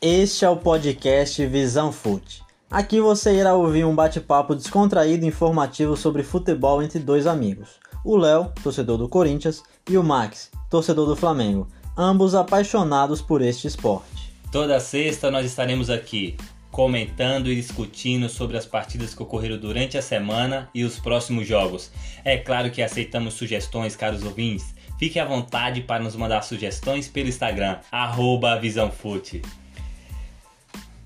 Este é o podcast Visão Fute. Aqui você irá ouvir um bate-papo descontraído e informativo sobre futebol entre dois amigos. O Léo, torcedor do Corinthians, e o Max, torcedor do Flamengo, ambos apaixonados por este esporte. Toda sexta nós estaremos aqui comentando e discutindo sobre as partidas que ocorreram durante a semana e os próximos jogos. É claro que aceitamos sugestões, caros ouvintes. Fique à vontade para nos mandar sugestões pelo Instagram, arroba VisãoFute.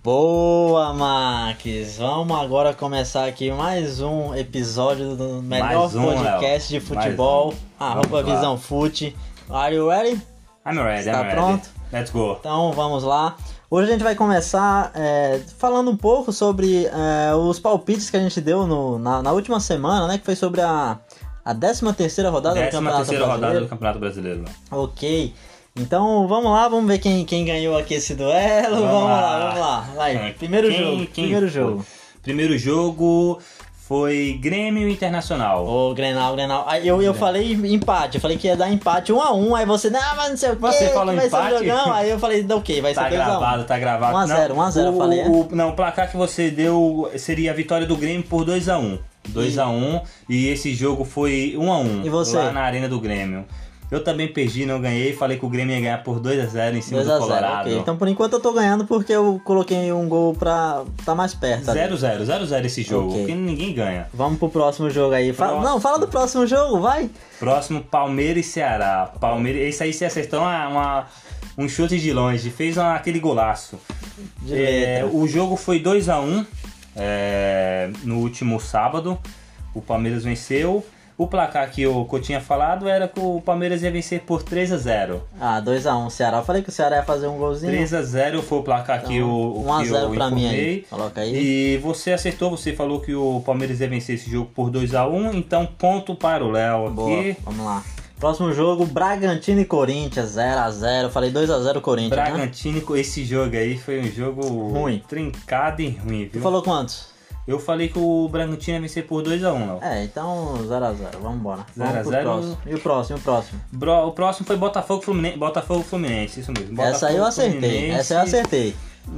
Boa, Max! Vamos agora começar aqui mais um episódio do melhor um, podcast Léo. de futebol, um. arroba lá. Visão Fute. Are you ready? I'm ready, Está I'm ready. pronto? Let's go. Então vamos lá. Hoje a gente vai começar é, falando um pouco sobre é, os palpites que a gente deu no- na, na última semana, né? Que foi sobre a, a 13 terceira rodada do Campeonato Brasileiro. Ok. Então vamos lá, vamos ver quem, quem ganhou aqui esse duelo. Vamos, Vamos lá. lá. vamos lá. Vai, primeiro Quem- jogo. quem primeiro jogo. Primeiro jogo foi Grêmio Internacional. Ô, Grenal, Grenal. Aí eu, eu falei empate, eu falei que ia dar empate 1 a 1 aí você, não, mas não sei o que, Você falou vai ser um empate? jogão. Aí eu falei, não, ok, vai Tá ser 2 a 1 gravado, tá gravado. 1 a 0, 1 a 0 eu o, falei, é? o- não, o placar que você deu seria a vitória do Grêmio por 2x1. 2x1 e esse jogo foi 1x1 E você? lá na Arena do Grêmio. Eu também perdi, não ganhei. Falei que o Grêmio ia ganhar por 2x0 em cima 2 do a 0 Colorado. ok. Então por enquanto eu tô ganhando porque eu coloquei um gol pra tá mais perto. ali. 0x0, 0x0 esse jogo, Ok. porque ninguém ganha. Vamos pro próximo jogo aí. Fala-. Não, fala do próximo jogo, vai. Próximo, Palmeiras e Ceará. Palmeiras, esse aí você acertou uma, uma- um chute de longe, fez uma- aquele golaço. É, o jogo foi 2x1 é, no último sábado. O Palmeiras venceu. O placar que eu, que eu tinha falado era que o Palmeiras ia vencer por 3x0. Ah, 2x1 Ceará. Eu falei que o Ceará ia fazer um golzinho. 3x0 foi o placar que eu, 1 a que 0 eu pra mim aí. Coloca aí. E você acertou, você falou que o Palmeiras ia vencer esse jogo por 2x1, então ponto para o Léo Boa, aqui. vamos lá. Próximo jogo, Bragantino e Corinthians, 0x0. Eu falei 2x0 Corinthians, né? Bragantino, com esse jogo aí foi um jogo Ruim. trincado e ruim, Tu viu? falou quantos? Eu falei que o Bragantino ia vencer por 2x1, Léo. É, então 0x0. Vamos embora. Vamos 0 a pro 0. próximo. E o próximo, e o próximo? Bro- O próximo foi Botafogo Fluminense. Botafogo Fluminense, isso mesmo. Essa aí eu Botafogo, acertei. Fluminense. Essa eu acertei.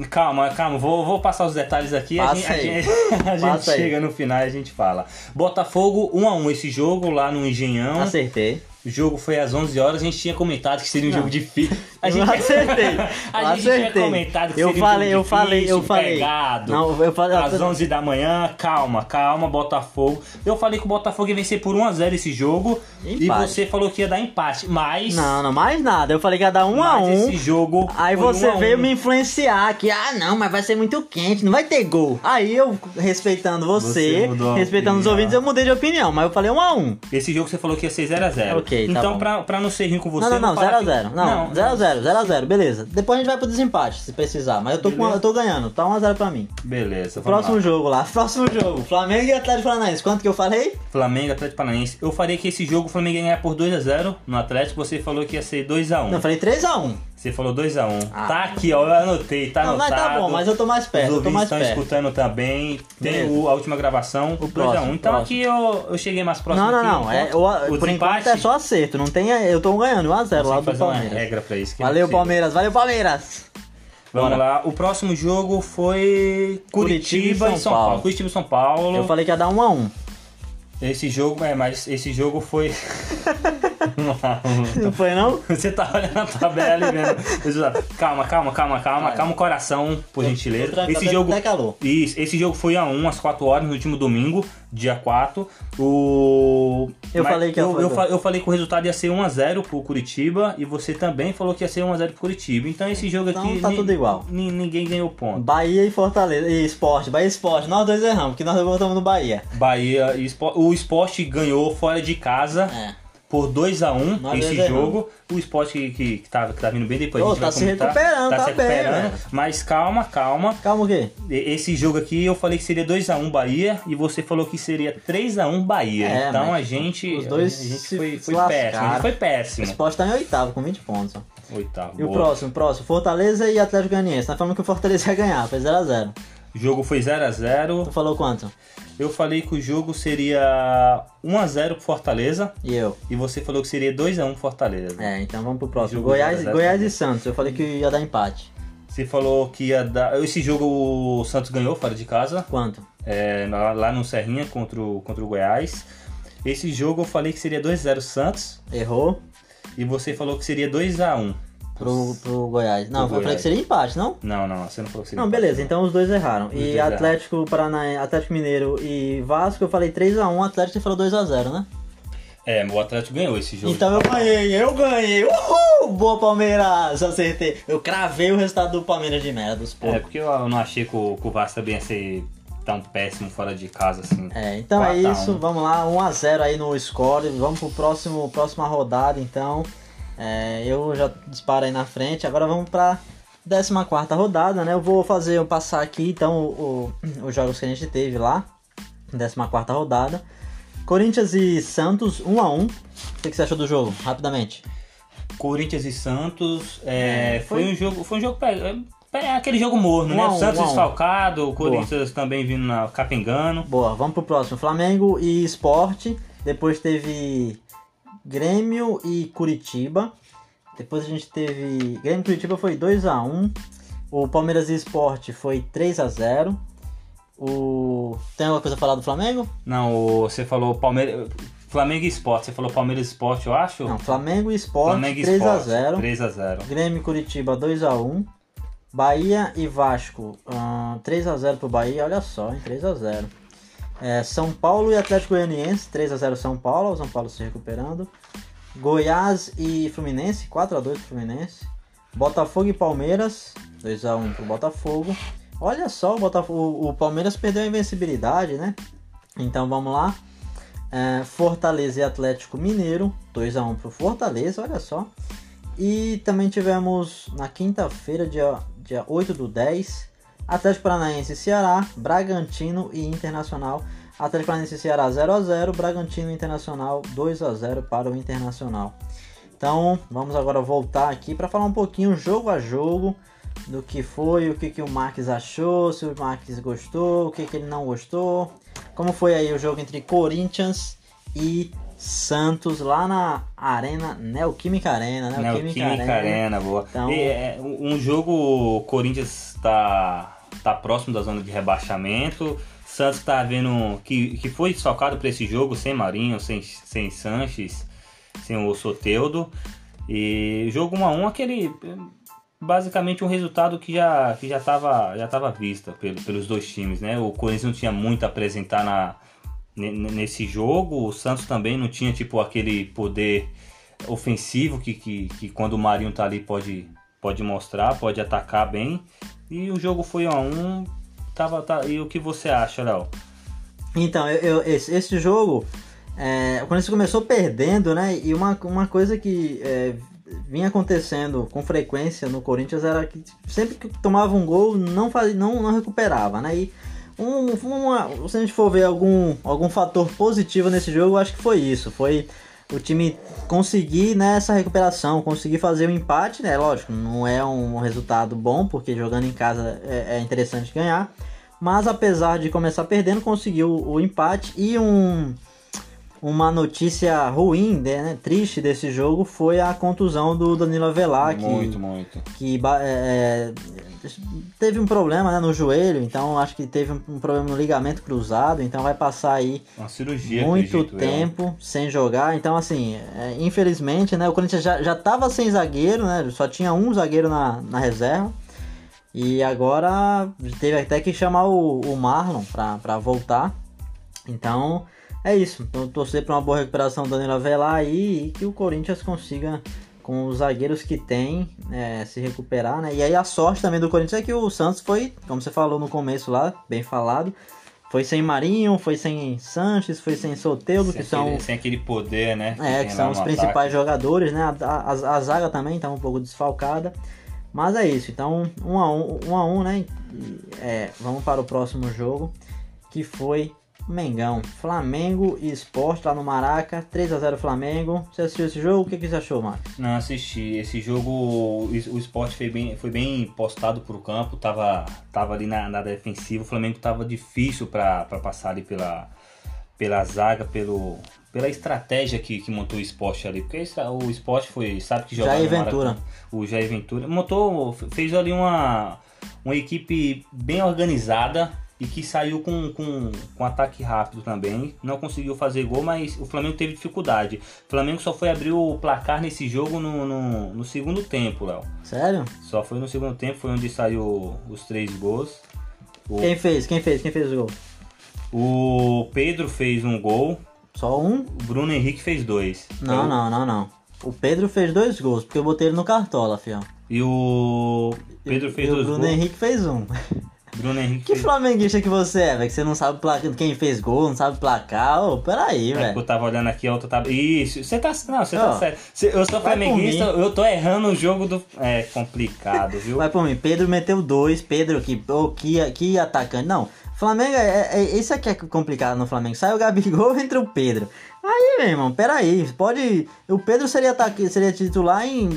Calma, calma, vou, vou passar os detalhes aqui. A Passa gente, a gente, a gente Passa aí. chega no final e a gente fala. Botafogo 1x1 esse jogo lá no Engenhão. Acertei. O jogo foi às 11 horas. A gente tinha comentado que seria um Não. jogo difícil. A Eu gente, acertei. a Eu gente tinha acertei. comentado que Eu seria falei, um eu jogo falei, eu falei. pegado. Não, eu falei. Às 11 da manhã, calma, calma, Botafogo. Eu falei que o Botafogo ia vencer por 1x0 esse jogo. E Empate. você falou que ia dar empate. Mas. Não, não, mais nada. Eu falei que ia dar 1x1. mas esse jogo. Aí você 1 a 1. veio me influenciar que, ah, não, mas vai ser muito quente, não vai ter gol. Aí eu, respeitando você, Você a respeitando os opinião. ouvintes, eu mudei de opinião, mas eu falei 1 a 1 Esse jogo você falou que ia ser 0x0. Ok, tá Então, bom. pra, pra não ser ruim com você. Não, não, não, vou falar 0x0. que- Não, 0x0, 0x0, beleza. Depois a gente vai pro desempate, se precisar. Mas eu tô, com, Beleza. eu tô ganhando, tá 1x0 pra mim. Beleza, vamos Próximo lá. jogo lá, próximo jogo. Flamengo e Atlético Paranaense. Quanto que eu falei? Flamengo, Atlético Paranaense. Eu faria que esse jogo o Flamengo ia ganhar por 2x0 no Atlético. Você falou que ia ser 2x1. Não, eu falei 3x1. Você falou 2x1. Ah. Tá aqui, ó. Eu anotei, tá Não, mas anotado. tá bom, mas eu tô mais perto, Os eu ouvintes estão escutando também. Tem o- a última gravação. O 2x1. próximo, Então próximo. aqui eu, eu cheguei mais próximo. Não, não, não. um É, ponto. o, O por enquanto é só acerto. Não tem, eu tô ganhando 1x0 tem lá que do fazer uma Palmeiras. regra pra isso. que é Valeu, impossível. Palmeiras, valeu, Palmeiras. Vamos Bora. lá. O próximo jogo foi Curitiba, e São Paulo. Curitiba e São Paulo. Eu falei que ia dar 1x1. Esse jogo, é, mas esse jogo foi. Não foi, não? Você tá olhando a tabela e vendo. Calma, calma, calma, calma, Vai. calma o coração, por gentileza. Esse jogo. Isso, esse jogo foi a 1 às 4 horas no último domingo, dia 4. O. Eu mas falei que eu, eu, fa- eu falei que o resultado ia ser 1x0 pro Curitiba e você também falou que ia ser 1x0 pro Curitiba. Então esse jogo Então aqui. tá tudo igual. ni- ninguém ganhou ponto. Bahia e Fortaleza. E Esporte. Bahia e Esporte. Nós dois erramos, porque nós voltamos no Bahia. Bahia e Sport, o esporte ganhou fora de casa. É. por 2x1 Nós esse jogo. O esporte que, que, que, tá, que tá vindo bem depois. gente tá se comentar. recuperando, tá tá se bem, recuperando. velho. Mas calma, calma. Calma o quê? Esse jogo aqui eu falei que seria 2x1 Bahia e você falou que seria 3x1 Bahia. É, então a gente. os dois a gente foi, foi péssimo. A gente foi O péssimo. Esporte tá em oitavo, com 20 pontos. Oitavo. E o boa. próximo, próximo. Fortaleza e Atlético Goianiense. Nós falamos que o Fortaleza ia ganhar, foi 0x0. O jogo foi 0x0. Tu falou quanto? Eu falei que o jogo seria 1x0 pro Fortaleza. E eu? E você falou que seria 2x1 pro Fortaleza. É, então vamos pro próximo. Goiás, 0 a 0 Goiás e Santos. Eu falei que ia dar empate. Você falou que ia dar. Esse jogo o Santos ganhou fora de casa. Quanto? É, lá, lá no Serrinha contra o, contra o Goiás. Esse jogo eu falei que seria 2x0 Santos. Errou E você falou que seria 2x1. Pro, pro Goiás. Não, Pro eu falei que seria empate, não? Não, não, você não falou que seria Não, empate, beleza, então os dois erraram. Os E dois erraram. Atlético Paranaense, Atlético Mineiro e Vasco, eu falei 3x1, Atlético você falou 2x0, né? É, o Atlético ganhou esse jogo. Então eu ganhei, eu ganhei. Uhul! Boa Palmeiras, acertei. Eu cravei o resultado do Palmeiras de merda, dos É, poucos. porque eu não achei que o, que o Vasco também ia ser tão péssimo fora de casa assim. É, então é 4 a 1. isso, vamos lá, 1x0 aí no score, vamos pro próximo, próxima rodada, então. É, eu já disparo aí na frente, agora vamos pra 14 rodada, né? Eu vou fazer, eu passar aqui então o- o- os jogos que a gente teve lá, 14 rodada. Corinthians e Santos, 1x1. O que, que você achou do jogo? Rapidamente. Corinthians e Santos, é, É, foi, foi- um jogo, foi um jogo pe- é aquele jogo morno, Um né? a um, Santos um a um. desfalcado, o Corinthians também vindo na capengando. Boa, vamos pro próximo. Flamengo e Sport. Depois teve Grêmio e Curitiba. Depois a gente teve. Grêmio e Curitiba foi 2x1. O Palmeiras e Sport foi 3x0. O... Tem alguma coisa a falar do Flamengo? Não, você falou Palmeiras, Flamengo e Sport, você falou Palmeiras e Sport, eu acho? Não, Flamengo e Sport Flamengo e Sport, 3x0. 3x0. Grêmio e Curitiba 2x1. Bahia e Vasco ahn, 3x0 pro Bahia, olha só, hein? 3x0. É, São Paulo e Atlético Goianiense 3x0 São Paulo, o São Paulo se recuperando. Goiás e Fluminense 4x2 pro Fluminense. Botafogo e Palmeiras 2x1 pro Botafogo. Olha só, o, Botafogo, o Palmeiras perdeu a invencibilidade, né? Então vamos lá. É, Fortaleza e Atlético Mineiro 2x1 pro Fortaleza, olha só. E também tivemos na quinta-feira, dia, dia 8 do 10, Atlético Paranaense e Ceará, Bragantino e Internacional. Atlético Paranaense e Ceará 0x0, Bragantino e Internacional 2x0 para o Internacional. Então vamos agora voltar aqui para falar um pouquinho jogo a jogo do que foi, o que, que o Marques achou, se o Marques gostou, o que, que ele não gostou. Como foi aí o jogo entre Corinthians e Santos lá na Arena, Neoquímica Arena, né? Neoquímica Arena, boa. Então- E, é, um jogo, o Corinthians tá, tá próximo da zona de rebaixamento. Santos tá vendo que, que foi desfalcado para esse jogo, sem Marinho, sem, sem Sanches, sem o Soteudo. E jogo 1 a 1 aquele basicamente um resultado que já que já estava já tava vista pelo, pelos dois times, né? O Corinthians não tinha muito a apresentar na nesse jogo, o Santos também não tinha tipo aquele poder ofensivo que, que, que quando o Marinho tá ali pode pode mostrar, pode atacar bem. E o jogo foi 1 a 1 tava tá, e o que você acha, Léo? Então, eu, eu- esse, esse jogo, é, o Corinthians começou perdendo, né? E uma, uma coisa que é, vinha acontecendo com frequência no Corinthians era que sempre que tomava um gol, não, fazia, não, não recuperava, né? E um, uma, se a gente for ver algum, algum fator positivo nesse jogo, eu acho que foi isso. Foi o time conseguir né, essa recuperação, conseguir fazer o empate, né? Lógico, não é um resultado bom, porque jogando em casa é, é interessante ganhar. Mas apesar de começar perdendo, conseguiu o empate e um, uma notícia ruim, né, triste desse jogo foi a contusão do Danilo Avelar, que, muito. que é, é, teve um problema né, no joelho, então acho que teve um, um problema no ligamento cruzado, então vai passar aí cirurgia, muito eu. tempo sem jogar. Então, assim, é, infelizmente, né, o Corinthians já, já tava sem zagueiro, né? Só tinha um zagueiro na, na reserva. E agora teve até que chamar o, o Marlon pra, pra voltar. Então, é isso. Então, torcer pra uma boa recuperação do Danilo Avelar aí e que o Corinthians consiga, com os zagueiros que tem, é, se recuperar, né? E aí a sorte também do Corinthians é que o Santos foi, como você falou no começo lá, bem falado, foi sem Marinho, foi sem Sanches, foi sem Soteudo, que são, aquele, sem aquele poder, né? é, tem que são os ataque. principais jogadores, né? A, a, a zaga também tá um pouco desfalcada. Mas é isso, então um a um, um, a um né? É, vamos para o próximo jogo, que foi Mengão. Flamengo e Sport lá no Maraca, 3 a 0 Flamengo. Você assistiu esse jogo? O que, que você achou, Marcos? Não assisti. Esse jogo, o esporte foi bem, foi bem postado pro campo, tava, tava ali na, na defensiva. O Flamengo tava difícil para passar ali pela, pela zaga, pelo, pela estratégia que, que montou o esporte ali. Porque o esporte foi, sabe que jogava Jair Ventura. O Jair Ventura montou, fez ali uma, uma equipe bem organizada e que saiu com, com, com ataque rápido também. Não conseguiu fazer gol, mas o Flamengo teve dificuldade. O Flamengo só foi abrir o placar nesse jogo no, no, no segundo tempo, Léo. Sério? Só foi no segundo tempo, foi onde saiu os três gols. O... Quem fez? Quem fez? Quem fez o gol? O Pedro fez um gol. Só um? O Bruno Henrique fez dois. Não, não, não, não. O Pedro fez dois gols, porque eu botei ele no cartola, fião. E o Pedro fez e dois gols. O Bruno Henrique fez um. Bruno Henrique. Que flamenguista que você é, velho? Que você não sabe placar, quem fez gol, não sabe placar. Ô, peraí, velho. É, eu tava olhando aqui, a outra tava. Isso, você tá. Não, você tá certo. Eu sou flamenguista, eu tô errando o jogo do. É complicado, viu? Vai por mim. Pedro meteu dois. Pedro, que, oh, que, que atacante. Não. Flamengo, é, é, isso aqui é complicado no Flamengo. Sai o Gabigol, entra o Pedro. Aí, meu irmão, peraí. Pode. O Pedro seria, seria titular em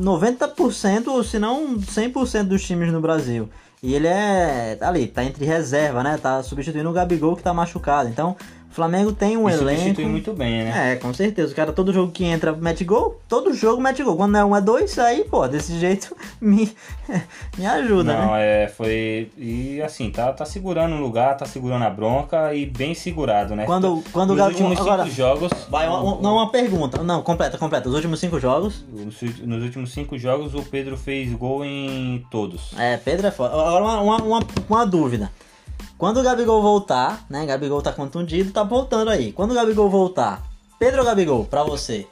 90%, se não 100% dos times no Brasil. E ele é ali, tá entre reserva, né? Tá substituindo o Gabigol que tá machucado. Então, o Flamengo tem um e elenco. Substitui muito bem, né? É, com certeza. O cara, todo jogo que entra, mete gol. Todo jogo mete gol. Quando não é um, é dois, aí, pô, desse jeito me, me ajuda, não, né? é, foi. E assim, tá, tá segurando o lugar, tá segurando a bronca e bem segurado, né? Quando, quando Nos o últimos agora, cinco jogos. Vai, uma, não, uma pergunta. Não, completa, completa. Os últimos cinco jogos. Nos últimos cinco jogos, o Pedro fez gol em todos. É, Pedro é foda. Agora, uma, uma, uma, uma dúvida. Quando o Gabigol voltar, né? Gabigol tá contundido, tá voltando aí. Quando o Gabigol voltar, Pedro Gabigol, pra você?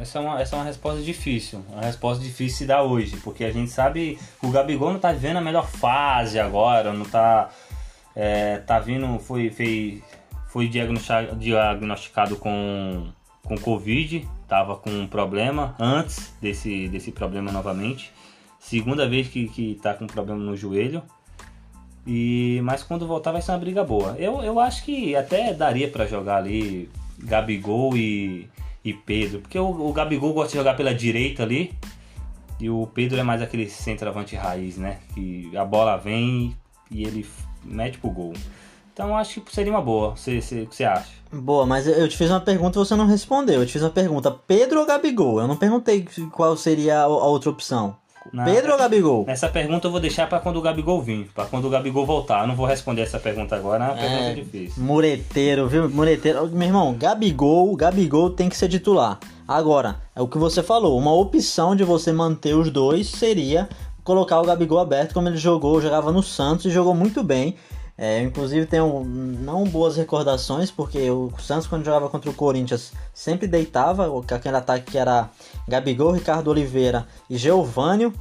Essa é, uma, essa é uma resposta difícil. Uma resposta difícil de dar hoje. Porque a gente sabe que o Gabigol não tá vivendo a melhor fase agora. Não tá. É, tá vindo. Foi, foi, foi diagnosticado com, com Covid. Tava com um problema antes desse, desse problema novamente. Segunda vez que, que tá com problema no joelho. E, mas quando voltar vai ser uma briga boa. Eu, eu acho que até daria para jogar ali Gabigol e, e Pedro. Porque o, o Gabigol gosta de jogar pela direita ali. E o Pedro é mais aquele centroavante raiz, né? Que a bola vem e ele mete pro gol. Então acho que seria uma boa. O que você acha? Boa, mas eu te fiz uma pergunta e você não respondeu. Eu te fiz uma pergunta: Pedro ou Gabigol? Eu não perguntei qual seria a outra opção. Na, Pedro ou Gabigol? Essa pergunta eu vou deixar para quando o Gabigol vir, para quando o Gabigol voltar. Eu não vou responder essa pergunta agora, é uma pergunta é, difícil. Mureteiro, viu? Mureteiro. Meu irmão, Gabigol, Gabigol tem que ser titular. Agora, é o que você falou, uma opção de você manter os dois seria colocar o Gabigol aberto como ele jogou, jogava no Santos e jogou muito bem. É, inclusive tenho não boas recordações, porque o Santos quando jogava contra o Corinthians sempre deitava, aquele ataque que era Gabigol, Ricardo Oliveira e Geovânio,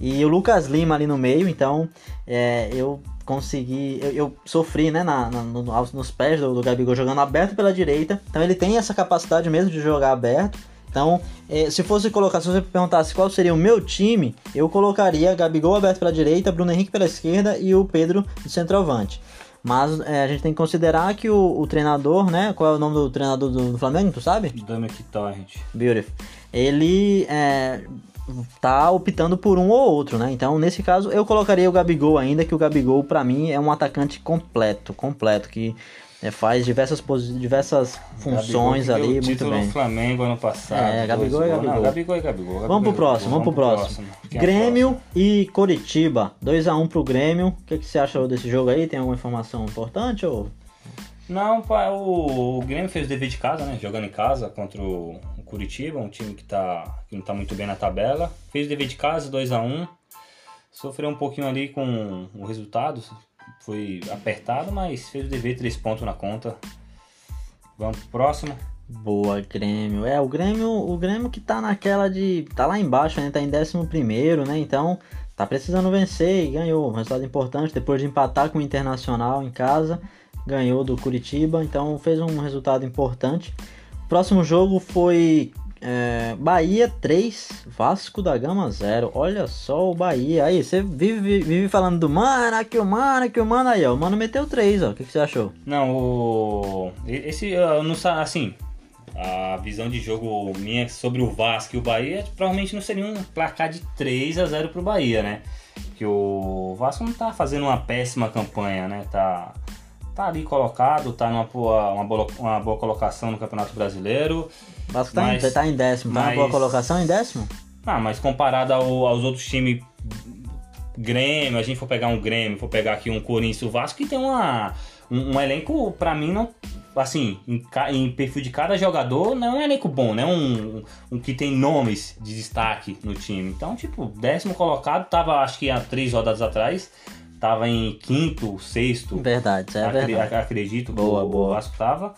e o Lucas Lima ali no meio, então é, eu consegui, eu, eu sofri né, na, na no, nos pés do, do Gabigol jogando aberto pela direita, então ele tem essa capacidade mesmo de jogar aberto, então, é, se fosse colocar, se você perguntasse qual seria o meu time, eu colocaria Gabigol aberto pela direita, Bruno Henrique pela esquerda e o Pedro de centroavante. Mas é, a gente tem que considerar que o, o, treinador, né? Qual é o nome do treinador do, do Flamengo, tu sabe? Dominic Torrent. Beautiful. Ele é, tá optando por um ou outro, né? Então, nesse caso, eu colocaria o Gabigol ainda, que o Gabigol, para mim, é um atacante completo, completo, que é, faz diversas, diversas funções Gabigol, ali, muito bem. no Flamengo ano passado. É, Gabigol e Gabigol. Não, Gabigol e Gabigol. Gabigol vamos pro próximo, vamos pro próximo. próximo. Grêmio e Coritiba. 2x1 um pro Grêmio. O que, que você achou desse jogo aí? Tem alguma informação importante ou... Não, o, o Grêmio fez o dever de casa, né? Jogando em casa contra o Curitiba, um time que, tá, que não tá muito bem na tabela. Fez o dever de casa, 2 a 1 Sofreu um pouquinho ali com o resultado, foi apertado, mas fez o dever, três pontos na conta. Vamos pro próximo. Boa, Grêmio. É, o Grêmio, o Grêmio que tá naquela de. tá lá embaixo, né? Tá em 11 primeiro, né? Então, tá precisando vencer e ganhou. Um resultado importante depois de empatar com o Internacional em casa. Ganhou do Curitiba, então fez um resultado importante. Próximo jogo foi é, Bahia 3, Vasco da Gama 0. Olha só o Bahia. Aí, você vive, vive falando do mano, aqui o mano, aqui o mano. Aí, ó, o mano meteu 3, ó. O que, que você achou? Não, o. Esse, não assim. A visão de jogo minha sobre o Vasco e o Bahia provavelmente não seria um placar de 3 a 0 pro Bahia, né? Que o Vasco não tá fazendo uma péssima campanha, né? Tá tá ali colocado, tá numa uma boa, uma boa colocação no Campeonato Brasileiro. O Vasco tá, mas, em, tá em décimo, tá mas, boa colocação em décimo? Ah, mas comparado ao, aos outros times Grêmio, a gente for pegar um Grêmio, for pegar aqui um Corinthians, o Vasco que tem uma, um, um elenco, para mim, não assim, em, em, perfil de cada jogador, não é um elenco bom, né? Um, um, que tem nomes de destaque no time. Então, tipo, décimo colocado, tava acho que há três rodadas atrás, tava em quinto, sexto. Verdade, é acri verdade. Acredito boa, o, boa. o Vasco tava.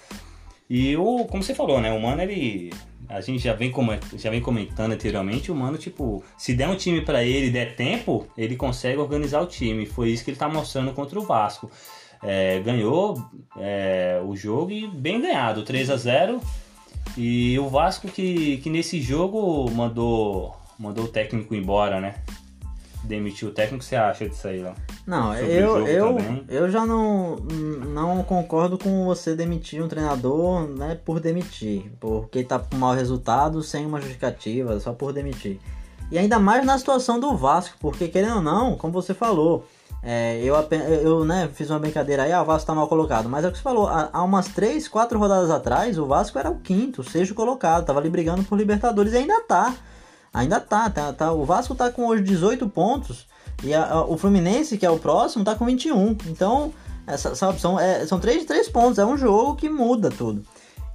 E o, como você falou, né? O Mano, ele. A gente já vem, já vem comentando anteriormente, o Mano, tipo, se der um time para ele der tempo, ele consegue organizar o time. Foi isso que ele tá mostrando contra o Vasco é, ganhou é, o jogo e bem ganhado, 3 a 0 E o Vasco que, que nesse jogo mandou, mandou o técnico embora, né? Demitiu o técnico, você acha disso aí, ó? Não, eu, eu, eu já não, não concordo com você demitir um treinador né, por demitir, porque tá com mau resultado sem uma justificativa, só por demitir. E ainda mais na situação do Vasco, porque querendo ou não, como você falou, é, eu, eu né, fiz uma brincadeira aí, ah, o Vasco tá mal colocado. Mas é o que você falou, há, há umas 3, 4 rodadas atrás, o Vasco era o quinto, o sexto colocado, tava ali brigando por Libertadores e ainda tá. Ainda tá, tá, tá o Vasco tá com hoje 18 pontos e a, a, o Fluminense, que é o próximo, tá com 21. Então, essa, sabe, são, é, são 3 3 pontos, é um jogo que muda tudo.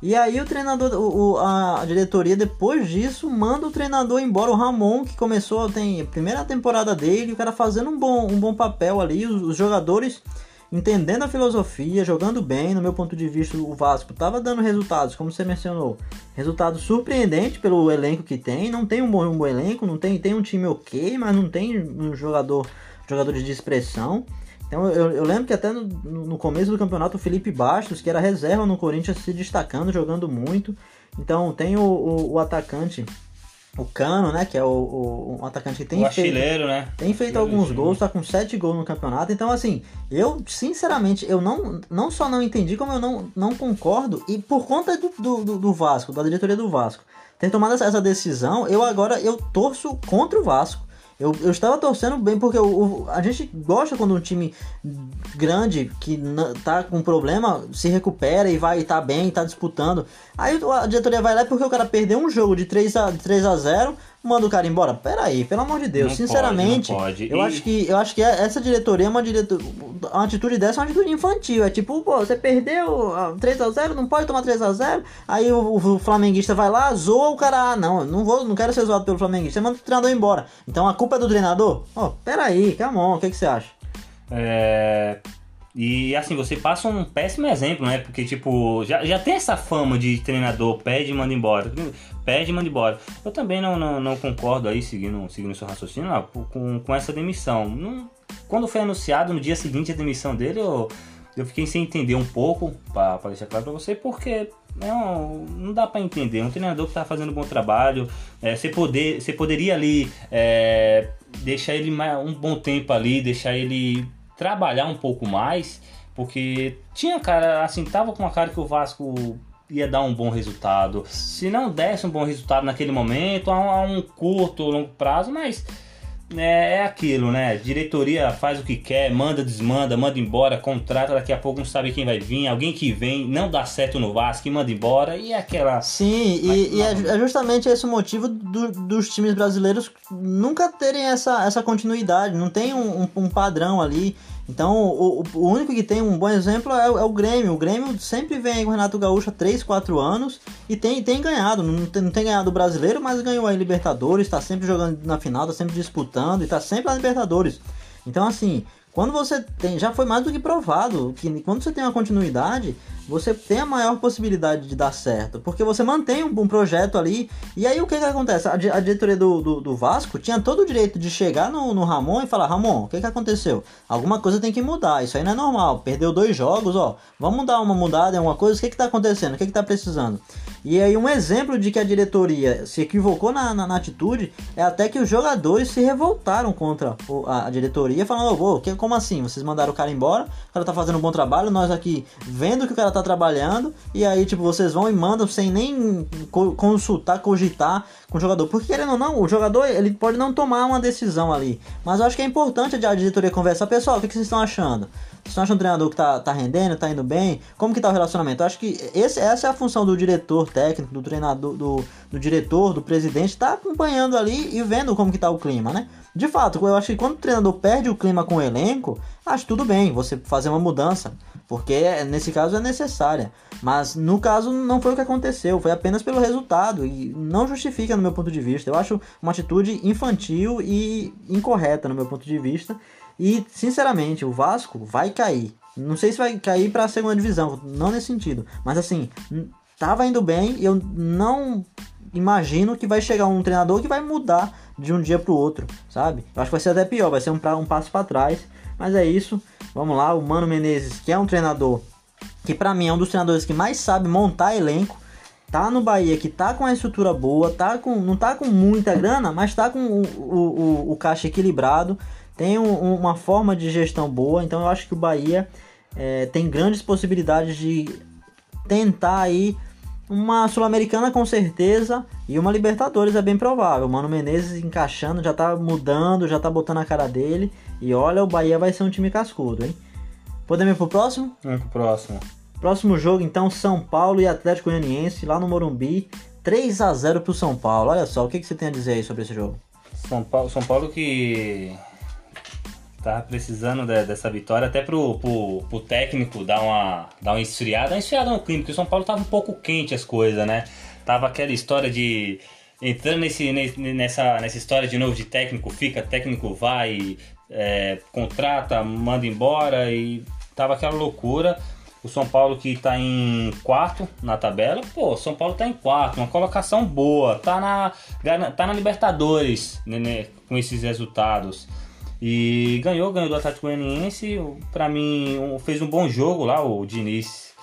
E aí o treinador, o, a diretoria depois disso manda o treinador embora, o Ramon, que começou, tem a primeira temporada dele, o cara fazendo um bom, um bom papel ali, os, os jogadores entendendo a filosofia, jogando bem, no meu ponto de vista, o Vasco estava dando resultados, como você mencionou, resultados surpreendentes pelo elenco que tem, não tem um bom, um bom elenco, não tem, tem um time ok, mas não tem um jogador, jogadores de expressão. Então eu, eu lembro que até no, no, começo do campeonato o Felipe Bastos, que era reserva no Corinthians, se destacando, jogando muito. Então tem o, o, o atacante, o Cano, né? Que é o, o, um atacante que tem o feito, né? Tem feito alguns gols, tá com 7 gols no campeonato. Então, assim, eu, sinceramente, eu não, não só não entendi, como eu não, não concordo. E por conta do, do, do Vasco, da diretoria do Vasco, ter tomado essa decisão, eu agora eu torço contra o Vasco. Eu, eu estava torcendo bem porque o, o, a gente gosta quando um time grande que tá com problema se recupera e vai tá bem, tá disputando. Aí a diretoria vai lá porque o cara perdeu um jogo de 3 a, 3 a 0 manda o cara embora. Pera aí, pelo amor de Deus. Não Sinceramente, pode, pode. eu, e... acho que, eu acho que essa diretoria é uma diretoria. A atitude dessa é uma atitude infantil. É tipo, pô, você perdeu 3x0, não pode tomar 3x0. Aí o, o, flamenguista vai lá, zoa o cara. Ah, não, não vou, não quero ser zoado pelo flamenguista. Você manda o treinador embora. Então a culpa é do treinador? Ó, oh, pera aí, come on, o que, que você acha? É. E assim, você passa um péssimo exemplo, né? Porque, tipo, já, já tem essa fama de treinador, pede e manda embora. Pede e manda embora. Eu também não, não, não concordo aí, seguindo, seguindo seu raciocínio, ó, com, com essa demissão. Não, quando foi anunciado no dia seguinte a demissão dele, eu, eu fiquei sem entender um pouco, para deixar claro pra você, porque não, não dá para entender. Um treinador que tá fazendo um bom trabalho, é, você, poder, você poderia ali é, deixar ele mais, um bom tempo ali, deixar ele trabalhar um pouco mais, porque tinha cara, assim, tava com a cara que o Vasco ia dar um bom resultado. Se não desse um bom resultado naquele momento, a um, curto ou longo prazo, mas é, é, aquilo, né? Diretoria faz o que quer, manda, desmanda, manda embora, contrata, daqui a pouco não sabe quem vai vir, alguém que vem, não dá certo no Vasco manda embora, e é aquela. Sim, mas, e, e é, é, justamente esse o motivo do, dos times brasileiros nunca terem essa, essa continuidade, não tem um, um padrão ali. Então, o, o, único que tem um bom exemplo é, é, o Grêmio. O Grêmio sempre vem aí com o Renato Gaúcho há 3, 4 anos e tem, tem ganhado. Não tem, não tem ganhado o brasileiro, mas ganhou aí Libertadores, está sempre jogando na final, está sempre disputando e está sempre na Libertadores. Então, assim, quando você tem. Já foi mais do que provado que quando você tem uma continuidade, você tem a maior possibilidade de dar certo. Porque você mantém um, um projeto ali. E aí o que que acontece? A, a diretoria do, do, do, Vasco tinha todo o direito de chegar no, no Ramon e falar: Ramon, o que que aconteceu? Alguma coisa tem que mudar. Isso aí não é normal. Perdeu dois jogos, ó. Vamos dar uma mudada em alguma coisa. O que que tá acontecendo? O que que tá precisando? E aí um exemplo de que a diretoria se equivocou na, na, na atitude é até que os jogadores se revoltaram contra a, a diretoria, falando, oh, que, como assim? Vocês mandaram o cara embora, o cara tá fazendo um bom trabalho, nós aqui vendo que o cara tá trabalhando, e aí, tipo, vocês vão e mandam sem nem consultar, cogitar com o jogador. Porque querendo ou não, o jogador ele pode não tomar uma decisão ali. Mas eu acho que é importante a diretoria conversar, pessoal, o que, que vocês estão achando? Vocês não acham um treinador que tá, tá rendendo, tá indo bem? Como que tá o relacionamento? Eu acho que esse, essa é a função do diretor técnico, do treinador, do, do diretor, do presidente, tá acompanhando ali e vendo como que tá o clima, né? De fato, eu acho que quando o treinador perde o clima com o elenco, acho tudo bem você fazer uma mudança, porque nesse caso é necessária. Mas no caso não foi o que aconteceu, foi apenas pelo resultado e não justifica no meu ponto de vista. Eu acho uma atitude infantil e incorreta no meu ponto de vista. E sinceramente, o Vasco vai cair. Não sei se vai cair para a segunda divisão, não nesse sentido, mas assim, tava indo bem e eu não imagino que vai chegar um treinador que vai mudar de um dia para o outro, sabe? Eu acho que vai ser até pior, vai ser um, um passo para trás. Mas é isso. Vamos lá, o Mano Menezes, que é um treinador que para mim é um dos treinadores que mais sabe montar elenco. Tá no Bahia que tá com a estrutura boa, tá com, não tá com muita grana, mas tá com o, o, o, caixa equilibrado, tem um, uma forma de gestão boa, então eu acho que o Bahia é, tem grandes possibilidades de tentar aí uma Sul-Americana com certeza e uma Libertadores é bem provável. Mano Menezes encaixando, já tá mudando, já tá botando a cara dele. E olha, o Bahia vai ser um time cascudo, hein? Podemos ir pro próximo? Vamos pro próximo. Próximo jogo, então, São Paulo e Atlético Goianiense, lá no Morumbi. 3 a 0 pro São Paulo. Olha só, o que, que você tem a dizer aí sobre esse jogo? São Paulo, São Paulo que tá precisando de, dessa vitória, até pro, pro, pro, técnico dar uma, dar uma esfriada, uma esfriada no clima, porque o São Paulo tava um pouco quente as coisas, né? Tava aquela história de. Entrando nesse, nessa, nessa história de novo de técnico, fica, técnico vai, é, contrata, manda embora e tava aquela loucura. O São Paulo que tá em quarto na tabela, pô, São Paulo tá em quarto, uma colocação boa, tá na, tá na Libertadores né, né, com esses resultados. E ganhou, ganhou do Atlético Goianiense. Para mim, fez um bom jogo lá. O Diniz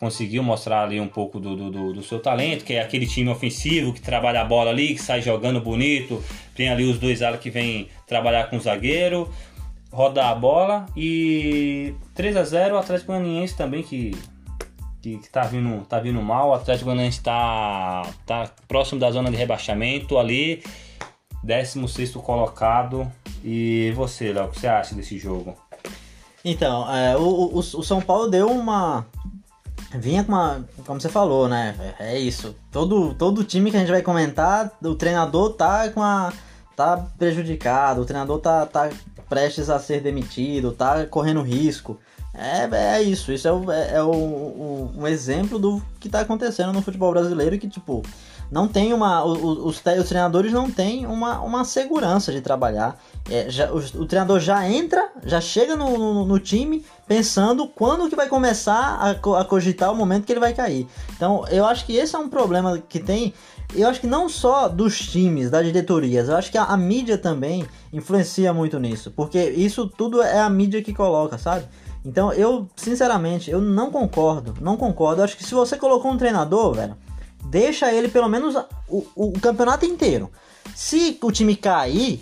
conseguiu mostrar ali um pouco do, do, do, seu talento, que é aquele time ofensivo que trabalha a bola ali, que sai jogando bonito. Tem ali os dois alas que vem trabalhar com o zagueiro, rodar a bola. E 3 a 0 o Atlético Goianiense também que que, que tá, vindo, tá vindo mal. O Atlético Goianiense tá, tá próximo da zona de rebaixamento ali. 16 colocado e você, Léo, o que você acha desse jogo? Então, é, o, o, o, São Paulo deu uma. Vinha com uma. Como você falou, né? É isso. Todo, todo time que a gente vai comentar, o treinador tá com a. tá prejudicado, o treinador tá, tá prestes a ser demitido, tá correndo risco. É, é isso. Isso é, o, é, é o, o, um exemplo do que tá acontecendo no futebol brasileiro que, tipo, não tem uma. Os, os, treinadores não têm uma, uma segurança de trabalhar. É, já, o, o, treinador já entra, já chega no, no, no, time pensando quando que vai começar a, a cogitar o momento que ele vai cair. Então eu acho que esse é um problema que tem. Eu acho que não só dos times, das diretorias, eu acho que a, a mídia também influencia muito nisso. Porque isso tudo é a mídia que coloca, sabe? Então eu, sinceramente, eu não concordo. Não concordo. Eu acho que se você colocou um treinador, velho deixa ele pelo menos o, o, campeonato inteiro. Se o time cair,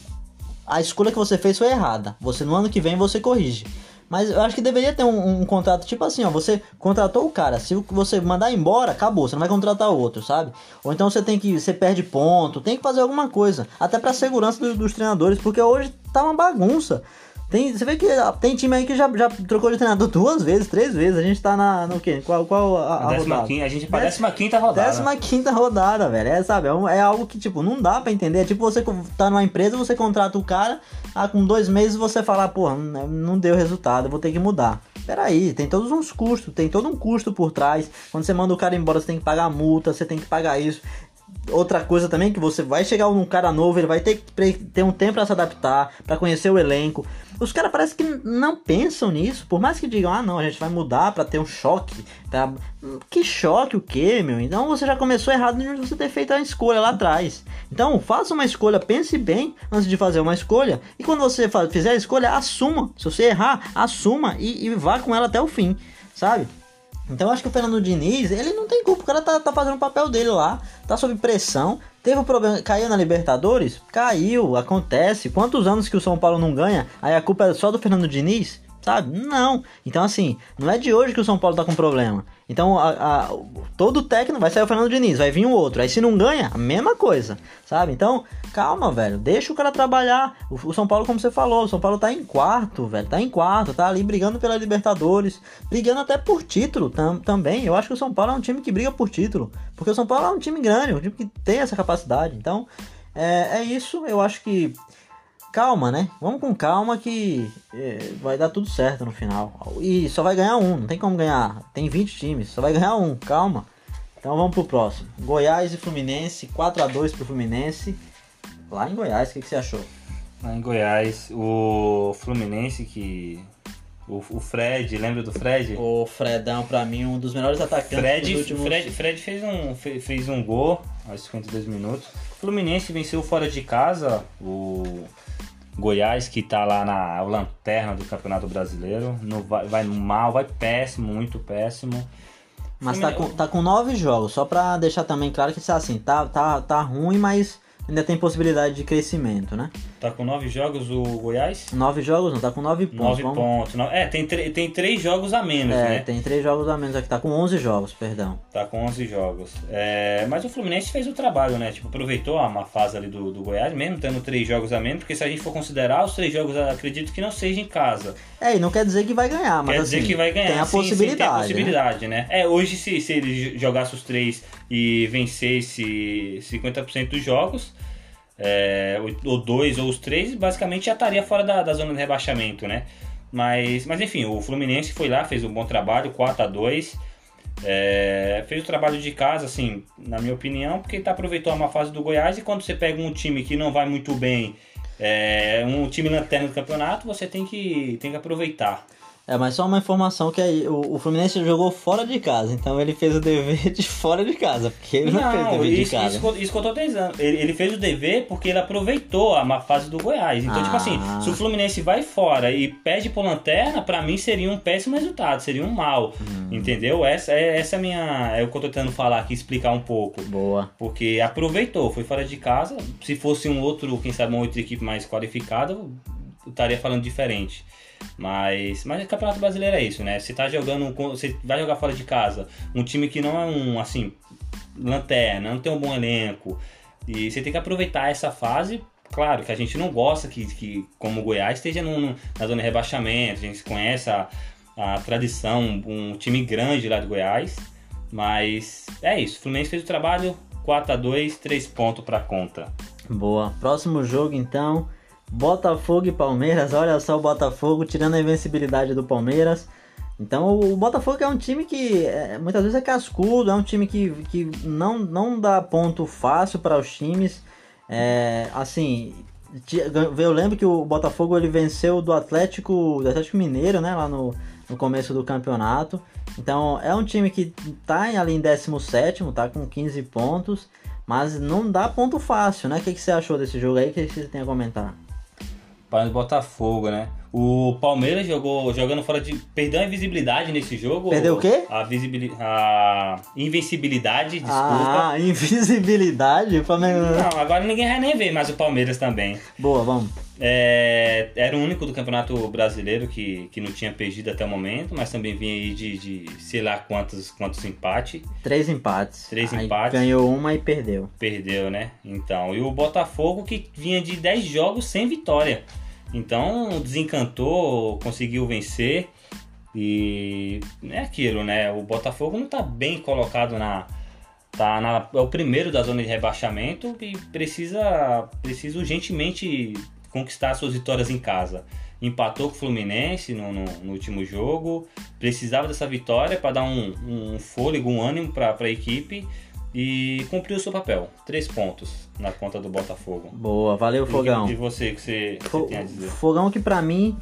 a escolha que você fez foi errada. Você no ano que vem você corrige. Mas eu acho que deveria ter um, um, contrato tipo assim, ó. Você contratou o cara, se você mandar embora, acabou, você não vai contratar outro, sabe? Ou então você tem que. Você perde ponto, tem que fazer alguma coisa. Até pra segurança do, dos treinadores, porque hoje tá uma bagunça. Tem, você vê que tem time aí que já, já trocou de treinador duas vezes, três vezes. A gente tá na, no quê? Qual, qual a, a, a rodada? Quinta, a gente pra décima quinta rodada. Décima quinta rodada, velho. É, sabe, é, é, algo que, tipo, não dá pra entender. É tipo você tá numa empresa, você contrata o cara, ah, com dois meses você fala, pô, não deu resultado, vou ter que mudar. Peraí, tem todos uns custos, tem todo um custo por trás. Quando você manda o cara embora, você tem que pagar multa, você tem que pagar isso outra coisa também que você vai chegar num cara novo, ele vai ter que ter um tempo para se adaptar, para conhecer o elenco. Os caras parece que não pensam nisso, por mais que digam, ah não, a gente vai mudar para ter um choque, tá? Que choque o que, meu? Então você já começou errado de você ter feito a escolha lá atrás. Então faça uma escolha, pense bem antes de fazer uma escolha, e quando você fizer a escolha, assuma. Se você errar, assuma e, e vá com ela até o fim, sabe? Então eu acho que o Fernando Diniz, ele não tem culpa, o cara tá, tá fazendo o papel dele lá, tá sob pressão, teve um problema, caiu na Libertadores? Caiu, acontece. Quantos anos que o São Paulo não ganha? Aí a culpa é só do Fernando Diniz? Sabe? Não. Então, assim, não é de hoje que o São Paulo tá com problema. Então, a, a, todo técnico vai sair o Fernando Diniz, vai vir um outro. Aí, se não ganha, a mesma coisa, sabe? Então, calma, velho. Deixa o cara trabalhar. O, o, São Paulo, como você falou, o São Paulo tá em quarto, velho. Tá em quarto, tá ali brigando pela Libertadores, brigando até por título tam, também. Eu acho que o São Paulo é um time que briga por título. Porque o São Paulo é um time grande, um time que tem essa capacidade. Então, é, é isso. Eu acho que calma, né? Vamos com calma que é, vai dar tudo certo no final. E só vai ganhar um, não tem como ganhar. Tem 20 times, só vai ganhar um, calma. Então vamos pro próximo. Goiás e Fluminense, 4 a 2 pro Fluminense. Lá em Goiás, o que, que você achou? Lá em Goiás, o Fluminense que o, o, Fred, lembra do Fred? O Fredão, pra mim, um dos melhores atacantes Fred, dos últimos... Fred, Fred fez, um, fez um gol aos 52 minutos. O Fluminense venceu fora de casa o Goiás, que tá lá na lanterna do Campeonato Brasileiro. No, vai, vai mal, vai péssimo, muito péssimo. Mas tá com, tá com nove jogos, só pra deixar também claro que assim, tá, tá, tá ruim, mas ainda tem possibilidade de crescimento, né? Tá com nove jogos o Goiás? Nove jogos não, tá com nove pontos. Nove Vamos... pontos. É, tem, tem três jogos a menos, é, né? tem três jogos a menos aqui, tá com onze jogos, perdão. Tá com onze jogos. É, mas o Fluminense fez o trabalho, né? Tipo, aproveitou a má fase ali do, do Goiás, mesmo tendo três jogos a menos, porque se a gente for considerar os três jogos, acredito que não seja em casa. É, e não quer dizer que vai ganhar, mas quer assim, dizer que vai ganhar. tem a sim, possibilidade. Sim, tem a possibilidade, né? né? É, hoje se, se ele jogasse os três e vencesse 50% dos jogos é, ou dois ou os três, basicamente já estaria fora da, da zona de rebaixamento, né? Mas, mas enfim, o Fluminense foi lá, fez um bom trabalho, 4 a 2 é, fez o trabalho de casa, assim, na minha opinião, porque tá, aproveitou uma fase do Goiás e quando você pega um time que não vai muito bem, é, um time lanterna do campeonato, você tem que, tem que aproveitar. É, mas só uma informação que aí, o, o, Fluminense jogou fora de casa, então ele fez o dever de fora de casa, porque ele não, não fez o dever isso, de casa. Isso, isso que eu tô dizendo. Ele, ele, fez o dever porque ele aproveitou a má fase do Goiás. Então, tipo ah. tipo assim, se o Fluminense vai fora e pede por lanterna, para mim seria um péssimo resultado, seria um mal. Hum. Entendeu? Essa, é, essa é a minha. É o que eu tô tentando falar aqui, explicar um pouco. Boa. Porque aproveitou, foi fora de casa. Se fosse um outro, quem sabe, uma outra equipe mais qualificada, eu estaria falando diferente. Mas, mas o Campeonato Brasileiro é isso, né? Você tá jogando, você vai jogar fora de casa, um time que não é um, assim, lanterna, não tem um bom elenco, e você tem que aproveitar essa fase. Claro que a gente não gosta que, que como o Goiás, esteja no, na zona de rebaixamento, a gente conhece a, a tradição, um time grande lá do Goiás, mas é isso. O Fluminense fez o trabalho, 4 a 2 3 pontos para conta. Boa. Próximo jogo então, Botafogo e Palmeiras, olha só o Botafogo tirando a invencibilidade do Palmeiras. Então o Botafogo é um time que é, muitas vezes é cascudo, é um time que, que não, não dá ponto fácil para os times. É, assim, eu lembro que o Botafogo ele venceu do Atlético, do Atlético Mineiro, né, lá no, no começo do campeonato. Então é um time que está ali em 17, tá com 15 pontos, mas não dá ponto fácil, né? O que, que você achou desse jogo aí? O que você tem a comentar? Para o Botafogo, né? O Palmeiras jogou jogando fora de. Perdeu a invisibilidade nesse jogo. Perdeu o quê? A, visibilidade, a invencibilidade, desculpa. Ah, invisibilidade? Palmeiras... Não, agora ninguém vai nem ver mais o Palmeiras também. Boa, vamos. É, era o único do Campeonato Brasileiro que, que não tinha perdido até o momento, mas também vinha aí de, de sei lá quantos, quantos empates. Três empates. Três aí empates. Ganhou uma e perdeu. Perdeu, né? Então, e o Botafogo que vinha de 10 jogos sem vitória. Então desencantou, conseguiu vencer e é aquilo, né? O Botafogo não está bem colocado na, tá na, é o primeiro da zona de rebaixamento e precisa, precisa urgentemente conquistar suas vitórias em casa. Empatou com o Fluminense no, no, no último jogo, precisava dessa vitória para dar um, um fôlego, um ânimo para a equipe e cumpriu o seu papel. Três pontos na conta do Botafogo. Boa, valeu, Fogão. E, você, que você, você tem a dizer? Fogão que para mim,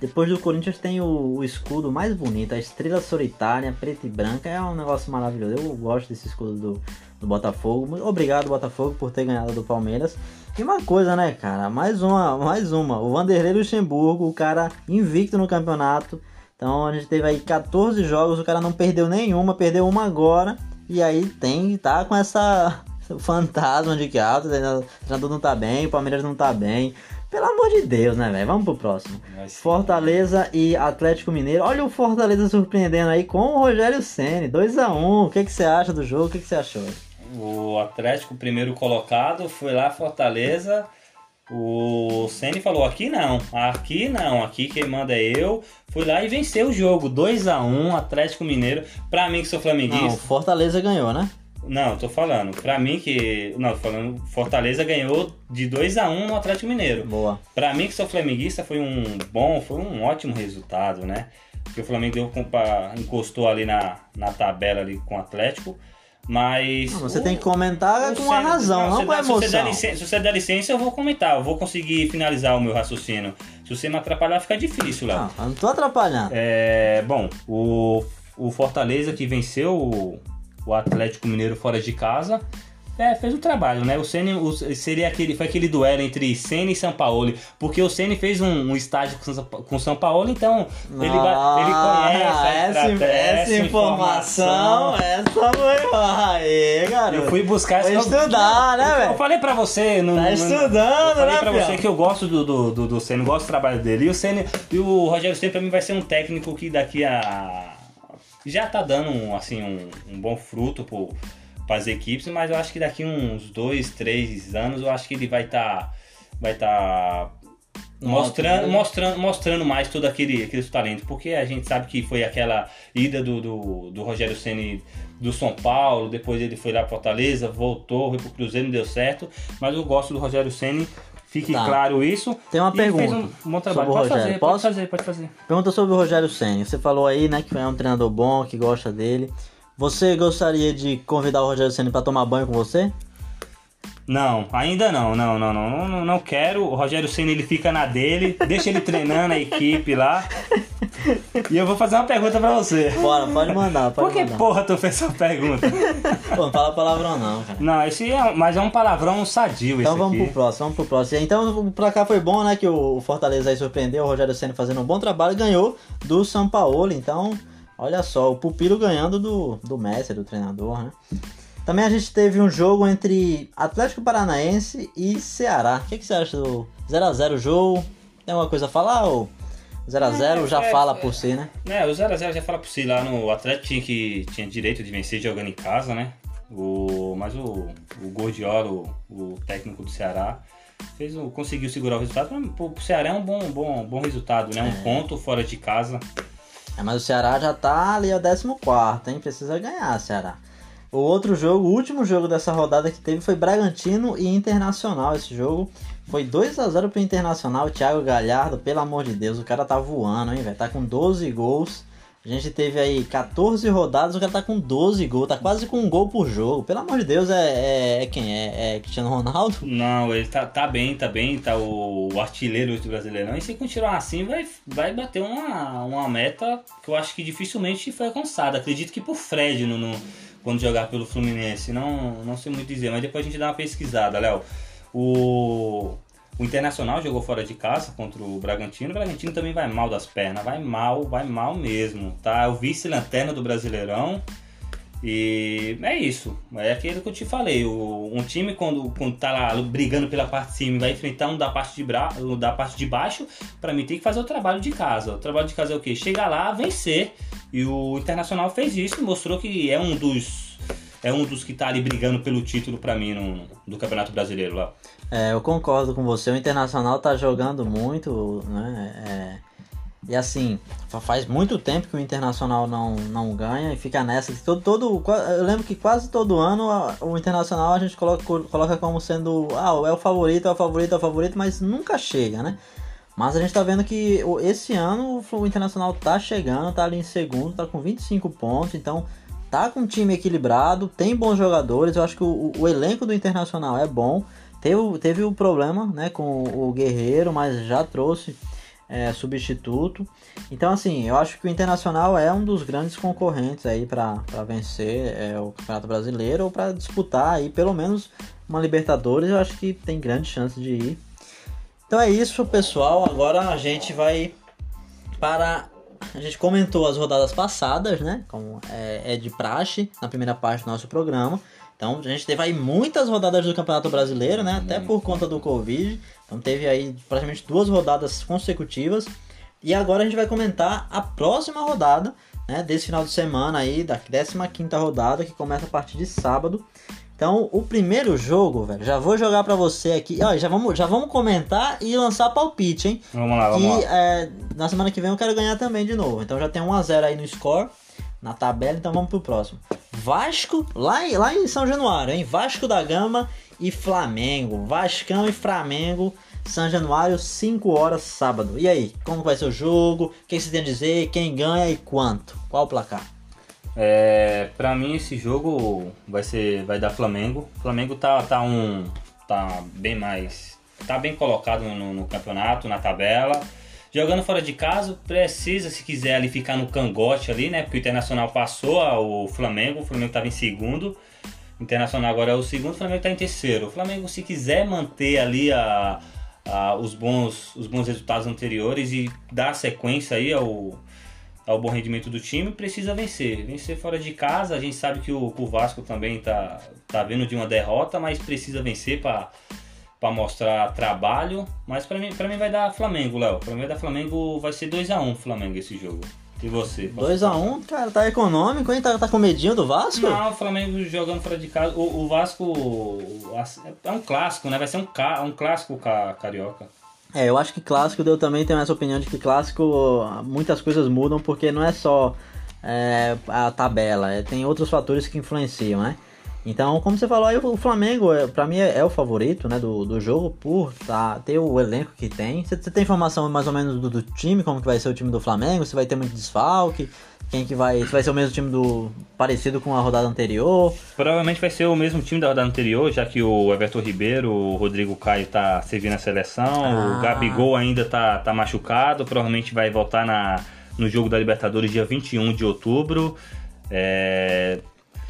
depois do Corinthians, tem o, o, escudo mais bonito, a estrela solitária, preta e branca. É um negócio maravilhoso. Eu gosto desse escudo do, do Botafogo. Obrigado, Botafogo, por ter ganhado do Palmeiras. E uma coisa, né, cara? Mais uma, mais uma. O Vanderlei Luxemburgo, o cara invicto no campeonato. Então a gente teve aí 14 jogos, o cara não perdeu nenhuma, perdeu uma agora. E aí tem, tá com essa fantasma de que ah, o treinador não tá bem, o Palmeiras não tá bem. Pelo amor de Deus, né, velho? Vamos pro próximo. Fortaleza e Atlético Mineiro. Olha o Fortaleza surpreendendo aí com o Rogério Ceni, 2 a 1 O que, que você acha do jogo? O que, que você achou? O Atlético, primeiro colocado, foi lá Fortaleza. O Ceni falou: aqui não, aqui não, aqui quem manda é eu. Fui lá e venceu o jogo, 2 a 1 Atlético Mineiro. Pra mim que sou Não, flamenguista. Fortaleza ganhou, né? Não, tô falando. Pra mim que. Não, tô falando. Fortaleza ganhou de 2 a 1 no Atlético Mineiro. Boa. Pra mim que sou flamenguista foi um bom, foi um ótimo resultado, né? Porque o Flamengo deu encostou ali na, na tabela ali com o Atlético. Mas. Não, você o- tem que comentar com a Senna- razão, não se com a dá- se você emoção. licença- Se você der licença, eu vou comentar. Eu vou conseguir finalizar o meu raciocínio. Se você me atrapalhar, fica difícil, Léo. Não, eu não tô atrapalhando. É, bom, o, o Fortaleza que venceu o, o Atlético Mineiro fora de casa é, fez o trabalho, né? O Ceni seria aquele, foi aquele duelo entre Ceni e São Paulo, porque o Ceni fez um, um estádio com, São- Paulo, então ele, vai, ele conhece Ah, essa, essa informação, essa foi. Aê, garoto. Eu fui buscar essa- estudar, né, Eu velho? falei pra você, no, Tá estudando, eu falei né, pra fião? você que eu gosto do, do, do, do Senna, gosto do trabalho dele. E o Senna, e o Rogério Senna pra mim vai ser um técnico que daqui a já tá dando um, assim um, um bom fruto pro, pras equipes, mas eu acho que daqui uns dois, três anos eu acho que ele vai estar vai tá mostrando, né? mostrando, mostrando mais todo aquele, aquele talento, porque a gente sabe que foi aquela ida do, do, do Rogério Ceni do São Paulo, depois ele foi lá para Fortaleza, voltou, foi pro Cruzeiro, não deu certo, mas eu gosto do Rogério Ceni, fique Tá. claro isso. Tem uma E pergunta um bom trabalho. sobre o Pode Rogério. fazer, Posso? pode fazer, pode fazer. Pergunta sobre o Rogério Senna. Você falou aí, né, que é um treinador bom, que gosta dele. Você gostaria de convidar o Rogério Senna pra tomar banho com você? Não, ainda não, não, não, não, não, não, quero. O Rogério Senna ele fica na dele, deixa ele treinando a equipe lá. E eu vou fazer uma pergunta pra você. Bora, pode mandar, pode Por que mandar. porra tu fez essa pergunta? Pô, não fala palavrão não, cara. Não, esse é, mas é um palavrão sadio Então vamos aqui. pro próximo, vamos pro próximo. Então, pra cá foi bom, né, que o Fortaleza aí surpreendeu, o Rogério Senna fazendo um bom trabalho, ganhou do São Paulo. Então, olha só, o Pupilo ganhando do, do Messi, do treinador, né? Também a gente teve um jogo entre Atlético Paranaense e Ceará. O que, que você acha do 0x0 jogo? Tem alguma coisa a falar ou 0x0 já É, fala é. por si, né? É, o 0x0 já fala por si lá no o Atlético tinha, que, tinha direito de vencer jogando em casa, né? O, mas o, o Gordiola, o, o técnico do Ceará, fez o, conseguiu segurar o resultado. Mas, Pro, pro Ceará é um bom, bom, bom resultado, né? Um ponto fora de casa. É, mas o Ceará já tá ali ao 14, hein? Precisa ganhar, Ceará. O outro jogo, o último jogo dessa rodada que teve foi Bragantino e Internacional. Esse jogo foi 2 a 0 pro Internacional. Thiago Galhardo, pelo amor de Deus, o cara tá voando, hein, velho? Tá com 12 gols. A gente teve aí 14 rodadas, o cara tá com 12 gols, tá quase com um gol por jogo. Pelo amor de Deus, é, é, é quem? É, é Cristiano Ronaldo? Não, ele tá, tá bem, tá bem, tá o, o artilheiro do Brasileirão. E se continuar assim, vai, vai bater uma, uma meta que eu acho que dificilmente foi alcançada. Acredito que por Fred no, no- quando jogar pelo Fluminense. Não, não sei muito dizer, mas depois a gente dá uma pesquisada, Léo. O, o Internacional jogou fora de casa contra o Bragantino. O Bragantino também vai mal das pernas, vai mal, vai mal mesmo, tá? É o vice-lanterna do Brasileirão. E é isso, é aquilo que eu te falei. O, um time quando, quando tá lá brigando pela parte de cima vai enfrentar um da parte de, bra, um da parte de baixo, pra mim tem que fazer o trabalho de casa. O trabalho de casa é o quê? Chegar lá, vencer. E o Internacional fez isso mostrou que é um dos. É um dos que tá ali brigando pelo título pra mim no, do Campeonato Brasileiro lá. É, eu concordo com você. O Internacional tá jogando muito, né? É, e assim, fa- faz muito tempo que o Internacional não, não ganha e fica nessa. Todo, todo, eu lembro que quase todo ano o Internacional a gente coloca, coloca como sendo. Ah, é o favorito, é o favorito, é o favorito, mas nunca chega, né? Mas a gente tá vendo que esse ano o Internacional tá chegando, tá ali em segundo, tá com 25 pontos, então tá com um time equilibrado, tem bons jogadores. Eu acho que o, o elenco do Internacional é bom. Teve, teve o problema né, com o Guerreiro, mas já trouxe é, substituto. Então, assim, eu acho que o Internacional é um dos grandes concorrentes aí para vencer é, o Campeonato Brasileiro ou para disputar aí pelo menos uma Libertadores. Eu acho que tem grande chance de ir. Então é isso, pessoal. Agora a gente vai para. A gente comentou as rodadas passadas, né? Como é, é de praxe na primeira parte do nosso programa. Então a gente teve aí muitas rodadas do Campeonato Brasileiro, né? Até por conta do Covid. Então teve aí praticamente duas rodadas consecutivas. E agora a gente vai comentar a próxima rodada, né, desse final de semana aí, da 15ª rodada, que começa a partir de sábado. Então, o primeiro jogo, velho, já vou jogar para você aqui. Ó, já vamos, já vamos comentar e lançar palpite, hein? Vamos lá, vamos que, lá. É, na semana que vem eu quero ganhar também de novo. Então já tem 1x0 aí no score, na tabela, então vamos pro próximo. Vasco, lá, em- lá em São Januário, hein? Vasco da Gama e Flamengo. Vascão e Flamengo, São Januário, 5 horas sábado. E aí, como vai ser o jogo? O que você tem a dizer? Quem ganha e quanto? Qual o placar? É, pra mim esse jogo vai ser vai dar Flamengo. O Flamengo tá tá um tá bem mais tá bem colocado no, no campeonato, na tabela. Jogando fora de casa, precisa se quiser ali ficar no cangote ali, né? Porque o Internacional passou o Flamengo, o Flamengo tava em segundo. O Internacional agora é o segundo, o Flamengo tá em terceiro. O Flamengo se quiser manter ali a, a- os bons os bons resultados anteriores e dar sequência aí ao ao bom rendimento do time, precisa vencer. Vencer fora de casa, a gente sabe que o, o Vasco também tá, tá vendo de uma derrota, mas precisa vencer para mostrar trabalho. Mas para mim, pra mim vai dar Flamengo, Léo. Para mim vai dar Flamengo, vai ser 2x1 Flamengo esse jogo. E você? 2x1, cara, tá econômico, hein? Tá, tá com medinho do Vasco? Não, o Flamengo jogando fora de casa. O, o Vasco é um clássico, né? Vai ser um, um clássico ca- carioca. É, eu acho que clássico, eu também tenho essa opinião de que clássico muitas coisas mudam porque não é só é, a tabela, é, tem outros fatores que influenciam, né? Então, como você falou aí, o Flamengo, é, pra mim, é, é o favorito né, do, do jogo por tá, ter o elenco que tem. Você, você tem informação mais ou menos do, do time, como que vai ser o time do Flamengo? Se vai ter muito desfalque? Quem que vai. Se vai ser o mesmo time do. parecido com a rodada anterior? Provavelmente vai ser o mesmo time da rodada anterior, já que o Everton Ribeiro, o Rodrigo Caio tá servindo a seleção, Ah. o Gabigol ainda tá, tá machucado, provavelmente vai voltar na, no jogo da Libertadores dia 21 de outubro. É,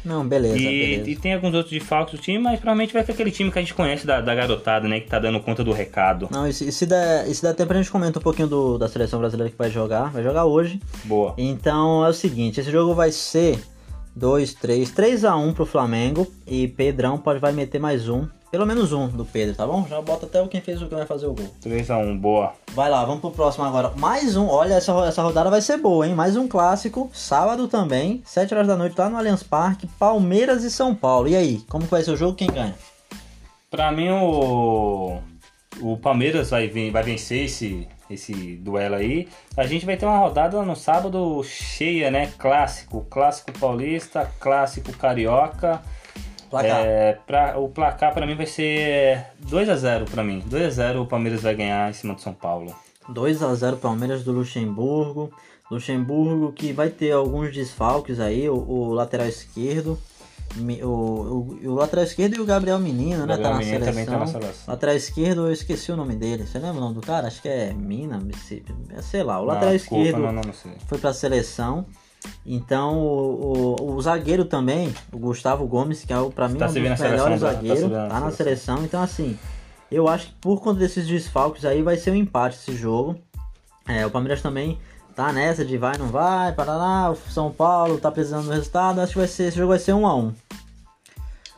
Não, beleza, e, beleza. e tem alguns outros desfalques do time, mas provavelmente vai ser aquele time que a gente conhece da, da garotada, né? Que tá dando conta do recado. Não, e se, e se der, e se der tempo a gente comenta um pouquinho do, da seleção brasileira que vai jogar. Vai jogar hoje. Boa. Então é o seguinte, esse jogo vai ser 2, 3, 3 a 1 pro Flamengo e Pedrão pode vai meter mais um, pelo menos um do Pedro, tá bom? Já bota até o quem fez o que vai fazer o gol. 3x1, boa. Vai lá, vamos pro próximo agora. Mais um, olha essa essa rodada vai ser boa, hein? Mais um clássico, sábado também, 7 horas da noite lá no Allianz Parque, Palmeiras e São Paulo. E aí, como que vai ser o jogo? Quem ganha? Pra mim, o, o Palmeiras vai, vai vencer esse, esse duelo aí. A gente vai ter uma rodada no sábado cheia, né? Clássico. Clássico paulista, clássico carioca. Placar. É, pra, o placar pra mim vai ser 2x0 pra mim. 2x0 o Palmeiras vai ganhar em cima do São Paulo. 2 a 0 Palmeiras do Luxemburgo. Luxemburgo que vai ter alguns desfalques aí, o, o lateral esquerdo. O, o, o lateral esquerdo e o Gabriel Menino, né? Gabriel Tá na Menino também seleção. tá na seleção. Lateral esquerdo, eu esqueci o nome dele. Você lembra o nome do cara? Acho que é Mina, se- sei lá. O lateral desculpa, esquerdo Não, não, foi pra seleção. Então, o, o, o zagueiro também, o Gustavo Gomes, que é o, pra mim Tá um dos seleção, melhores tá zagueiros, tá, a na seleção. seleção. Então, assim, eu acho que por conta desses desfalques aí vai ser um empate esse jogo. É, o Palmeiras também tá nessa de vai, não vai, Paraná, o São Paulo tá precisando do resultado. Acho que vai ser, esse jogo vai ser 1 a 1 1x1,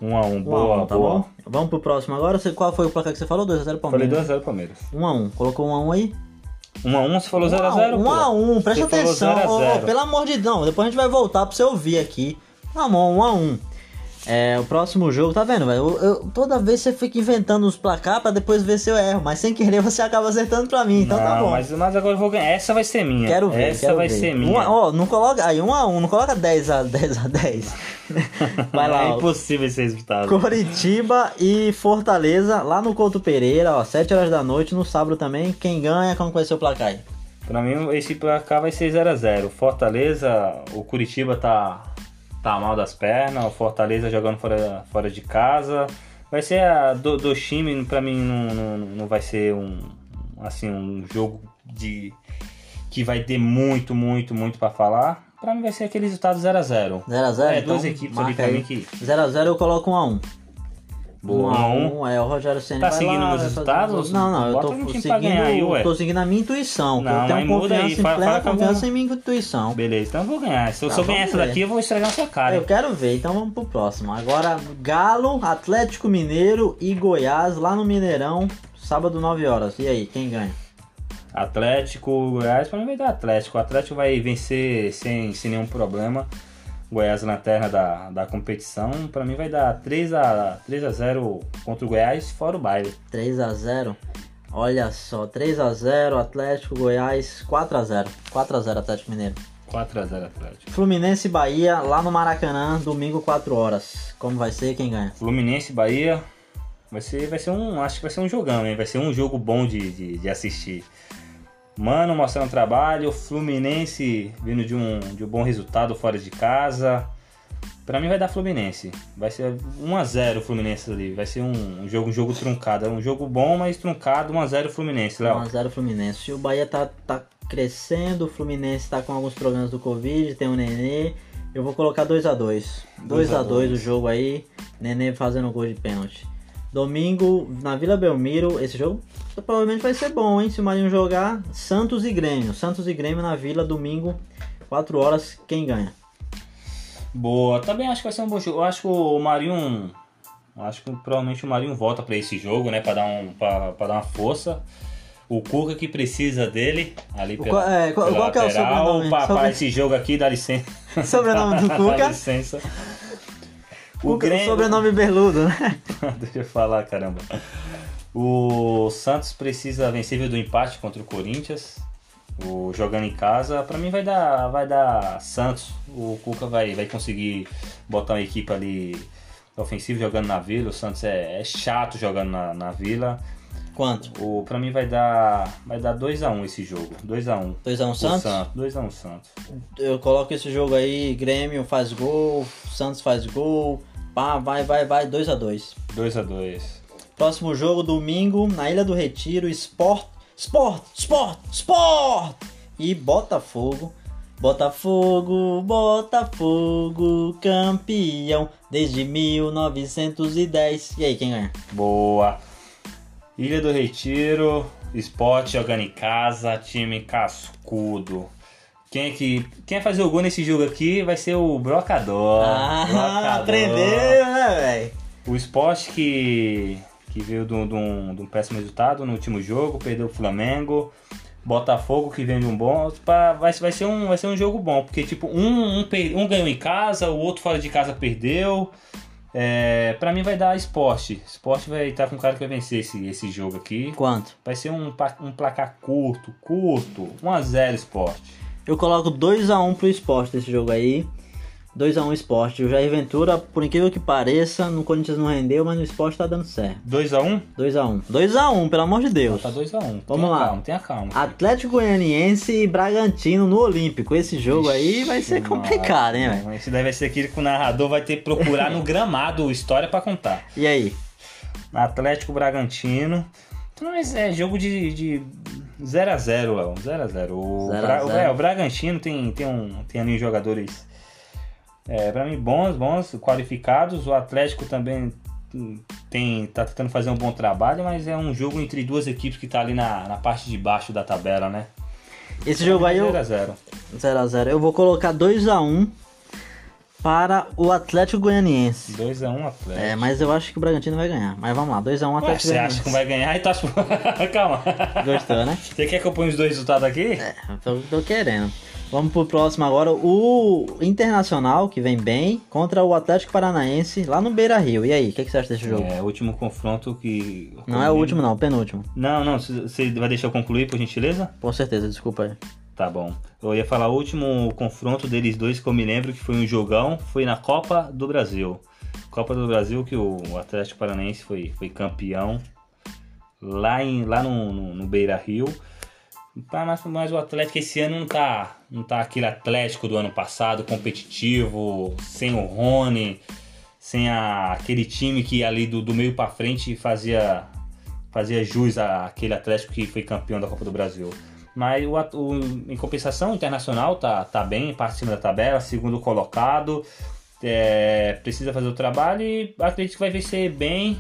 1 a 1 boa, tá boa. bom? Vamos pro próximo agora. Qual foi o placar que você falou? 2x0 Falei Palmeiras. 2x0 Palmeiras. 1 a 1 Colocou 1 a 1 aí? 1x1, você falou 0x0, 1 a 1 presta atenção. 0 a 0. ô, pelo amor de Deus, depois a gente vai voltar pra você ouvir aqui. Tá bom, 1 a 1 É, o próximo jogo, tá vendo, velho? Eu- eu- Toda vez você fica inventando os placar pra depois ver se eu erro, mas sem querer você acaba acertando pra mim, então tá Não, bom. Mas, mas agora eu vou ganhar. Essa vai ser minha. Quero ver, Essa quero vai ver. ser Um minha. a- Ó, não coloca aí, 1 a 1 não coloca 10 a 10 a 10. Vai lá, É ó. impossível esse resultado. Coritiba e Fortaleza, lá no Couto Pereira, ó, 7 horas da noite, no sábado também. Quem ganha, como vai ser o placar aí? Pra mim, esse placar vai ser 0x0. Fortaleza, o Curitiba tá, tá mal das pernas. O Fortaleza jogando fora, fora de casa. Vai ser a, do, do time, pra mim, não, não, não vai ser um, assim, um jogo de que vai ter muito, muito, muito pra falar. Pra mim vai ser aquele resultado 0x0. 0x0? É, duas equipes ali pra mim que... 0x0 eu coloco 1x1. Boa, 1x1, é, o Rogério Senna Tá vai seguindo lá, meus resultados? os- Não, não, eu tô um seguindo, ganhar aí, ué. tô seguindo a minha intuição, Não, eu tenho muda aí, confiança, em fala- plena fala confiança vou- em minha intuição. Beleza, então eu vou ganhar. Se eu, Tá, vamos essa ver. daqui, eu vou estragar sua cara. Eu quero ver, então vamos pro próximo. Agora, Galo, Atlético Mineiro e Goiás, lá no Mineirão, sábado 9 horas. E aí, quem ganha? Atlético, Goiás, pra mim vai dar Atlético. O Atlético vai vencer sem, sem nenhum problema. Goiás lanterna da, da competição, pra mim vai dar 3 a 3 a 0 contra o Goiás, fora o baile. 3 a 0 Olha só, 3 a 0 Atlético, Goiás, 4 a 0 4 a 0 Atlético Mineiro. 4 a 0 Atlético. Fluminense Bahia, lá no Maracanã, domingo 4 horas. Como vai ser? Quem ganha? Fluminense Bahia, vai ser, vai ser um, acho que vai ser um jogão, hein? Vai ser um jogo bom de, de, de assistir. Mano mostrando trabalho, Fluminense vindo de um, de um bom resultado fora de casa. Pra mim vai dar Fluminense. Vai ser 1x0 Fluminense ali. Vai ser um, jogo, um jogo truncado. É um jogo bom, mas truncado. 1x0 Fluminense, Léo. 1x0 Fluminense. O Bahia tá, tá crescendo, o Fluminense tá com alguns problemas do Covid, tem o Nenê. Eu vou colocar 2x2. 2x2 o jogo aí. Nenê fazendo gol de pênalti. Domingo, na Vila Belmiro, esse jogo provavelmente vai ser bom, hein? Se o Marinho jogar, Santos e Grêmio. Santos e Grêmio na Vila, domingo, 4 horas, quem ganha? Boa, também acho que vai ser um bom jogo. Eu acho que o Marinho. Acho que provavelmente o Marinho volta para esse jogo, né? Para dar, um, pra, pra dar uma força. O Cuca que precisa dele ali pela, qual, é, qual, qual lateral. é o sobrenome? Para Sobre... esse jogo aqui, dá licença. Sobrenome do Cuca? dá licença. O Grêmio... Sobrenome Berludo, né? Deixa eu falar, caramba. O Santos precisa vencer do empate contra o Corinthians. O, jogando em casa, para mim vai dar, vai dar Santos. O Cuca vai, vai conseguir botar uma equipe ali ofensiva jogando na Vila. O Santos é, é chato jogando na, na Vila. Quanto? O, pra mim vai dar vai dar 2x1 um esse jogo. 2x1. 2x1 um Santos? 2x1 um Santos. Eu coloco esse jogo aí, Grêmio faz gol, Santos faz gol. Pá, vai, vai, vai, 2x2. 2x2. Próximo jogo, domingo, na Ilha do Retiro, Sport, Sport, Sport, Sport! E Botafogo. Botafogo, Botafogo, campeão desde 1910. E aí, quem ganha? Boa. Ilha do Retiro, esporte jogando em casa, time cascudo. Quem é que quem vai fazer o gol nesse jogo aqui vai ser o Brocador. Ah, Brocador. aprendeu, né, velho? O esporte que, que veio de um, de, um, de um péssimo resultado no último jogo, perdeu o Flamengo. Botafogo que vem de um bom. Vai, vai, ser um, vai ser um jogo bom, porque tipo, um, um, um ganhou em casa, o outro fora de casa perdeu. É, pra mim vai dar esporte. Esporte vai estar com o cara que vai vencer esse, esse jogo aqui. Quanto? Vai ser um, um placar curto, curto. 1x0 esporte. Eu coloco 2x1 pro esporte nesse jogo aí. 2x1 esporte. O Jair Ventura, por incrível que pareça, no Corinthians não rendeu, mas no esporte tá dando certo. 2x1? 2x1. 2x1, pelo amor de Deus. Tá 2x1. Vamos lá. Calma, tenha calma. Atlético Goianiense e Bragantino no Olímpico. Esse jogo aí vai ser Ixi, complicado, hein, velho? Esse daí vai ser aquele que o narrador vai ter que procurar no gramado história pra contar. E aí? Atlético Bragantino. Mas é jogo de, de 0x0, Léo. 0x0. O, 0 a Bra- o, 0. é, o Bragantino tem, tem, um, tem ali jogadores, é, pra mim, bons, bons, qualificados. O Atlético também tem, tá tentando fazer um bom trabalho, mas é um jogo entre duas equipes que tá ali na, na parte de baixo da tabela, né? Esse jogo aí eu. 0x0. 0x0. Eu vou colocar 2x1 para o Atlético Goianiense. 2x1 Atlético. É, mas eu acho que o Bragantino vai ganhar. Mas vamos lá, 2x1 Ué, Atlético você acha que vai ganhar e tá... Calma. Gostou, né? Você quer que eu ponha os dois resultados aqui? É, tô, tô querendo. Vamos pro próximo agora. O Internacional, que vem bem, contra o Atlético Paranaense, lá no Beira Rio. E aí, o que, que você acha desse jogo? É, o último confronto que... Não é o último, não, o penúltimo. Não, não, você vai deixar eu concluir, por gentileza? Com certeza, desculpa aí. Tá bom. Eu ia falar o último confronto deles dois que eu me lembro que foi um jogão, foi na Copa do Brasil. Copa do Brasil que o Atlético Paranaense foi, foi campeão lá, em, lá no, no, no Beira Rio. Mas, mas o Atlético esse ano não tá, não tá aquele Atlético do ano passado, competitivo, sem o Rony, sem a, aquele time que ali do, do meio para frente fazia, fazia jus àquele Atlético que foi campeão da Copa do Brasil. Mas o, o- em compensação, o Internacional tá, tá bem, parte de cima da tabela, segundo colocado, é, precisa fazer o trabalho e acredito que vai vencer bem,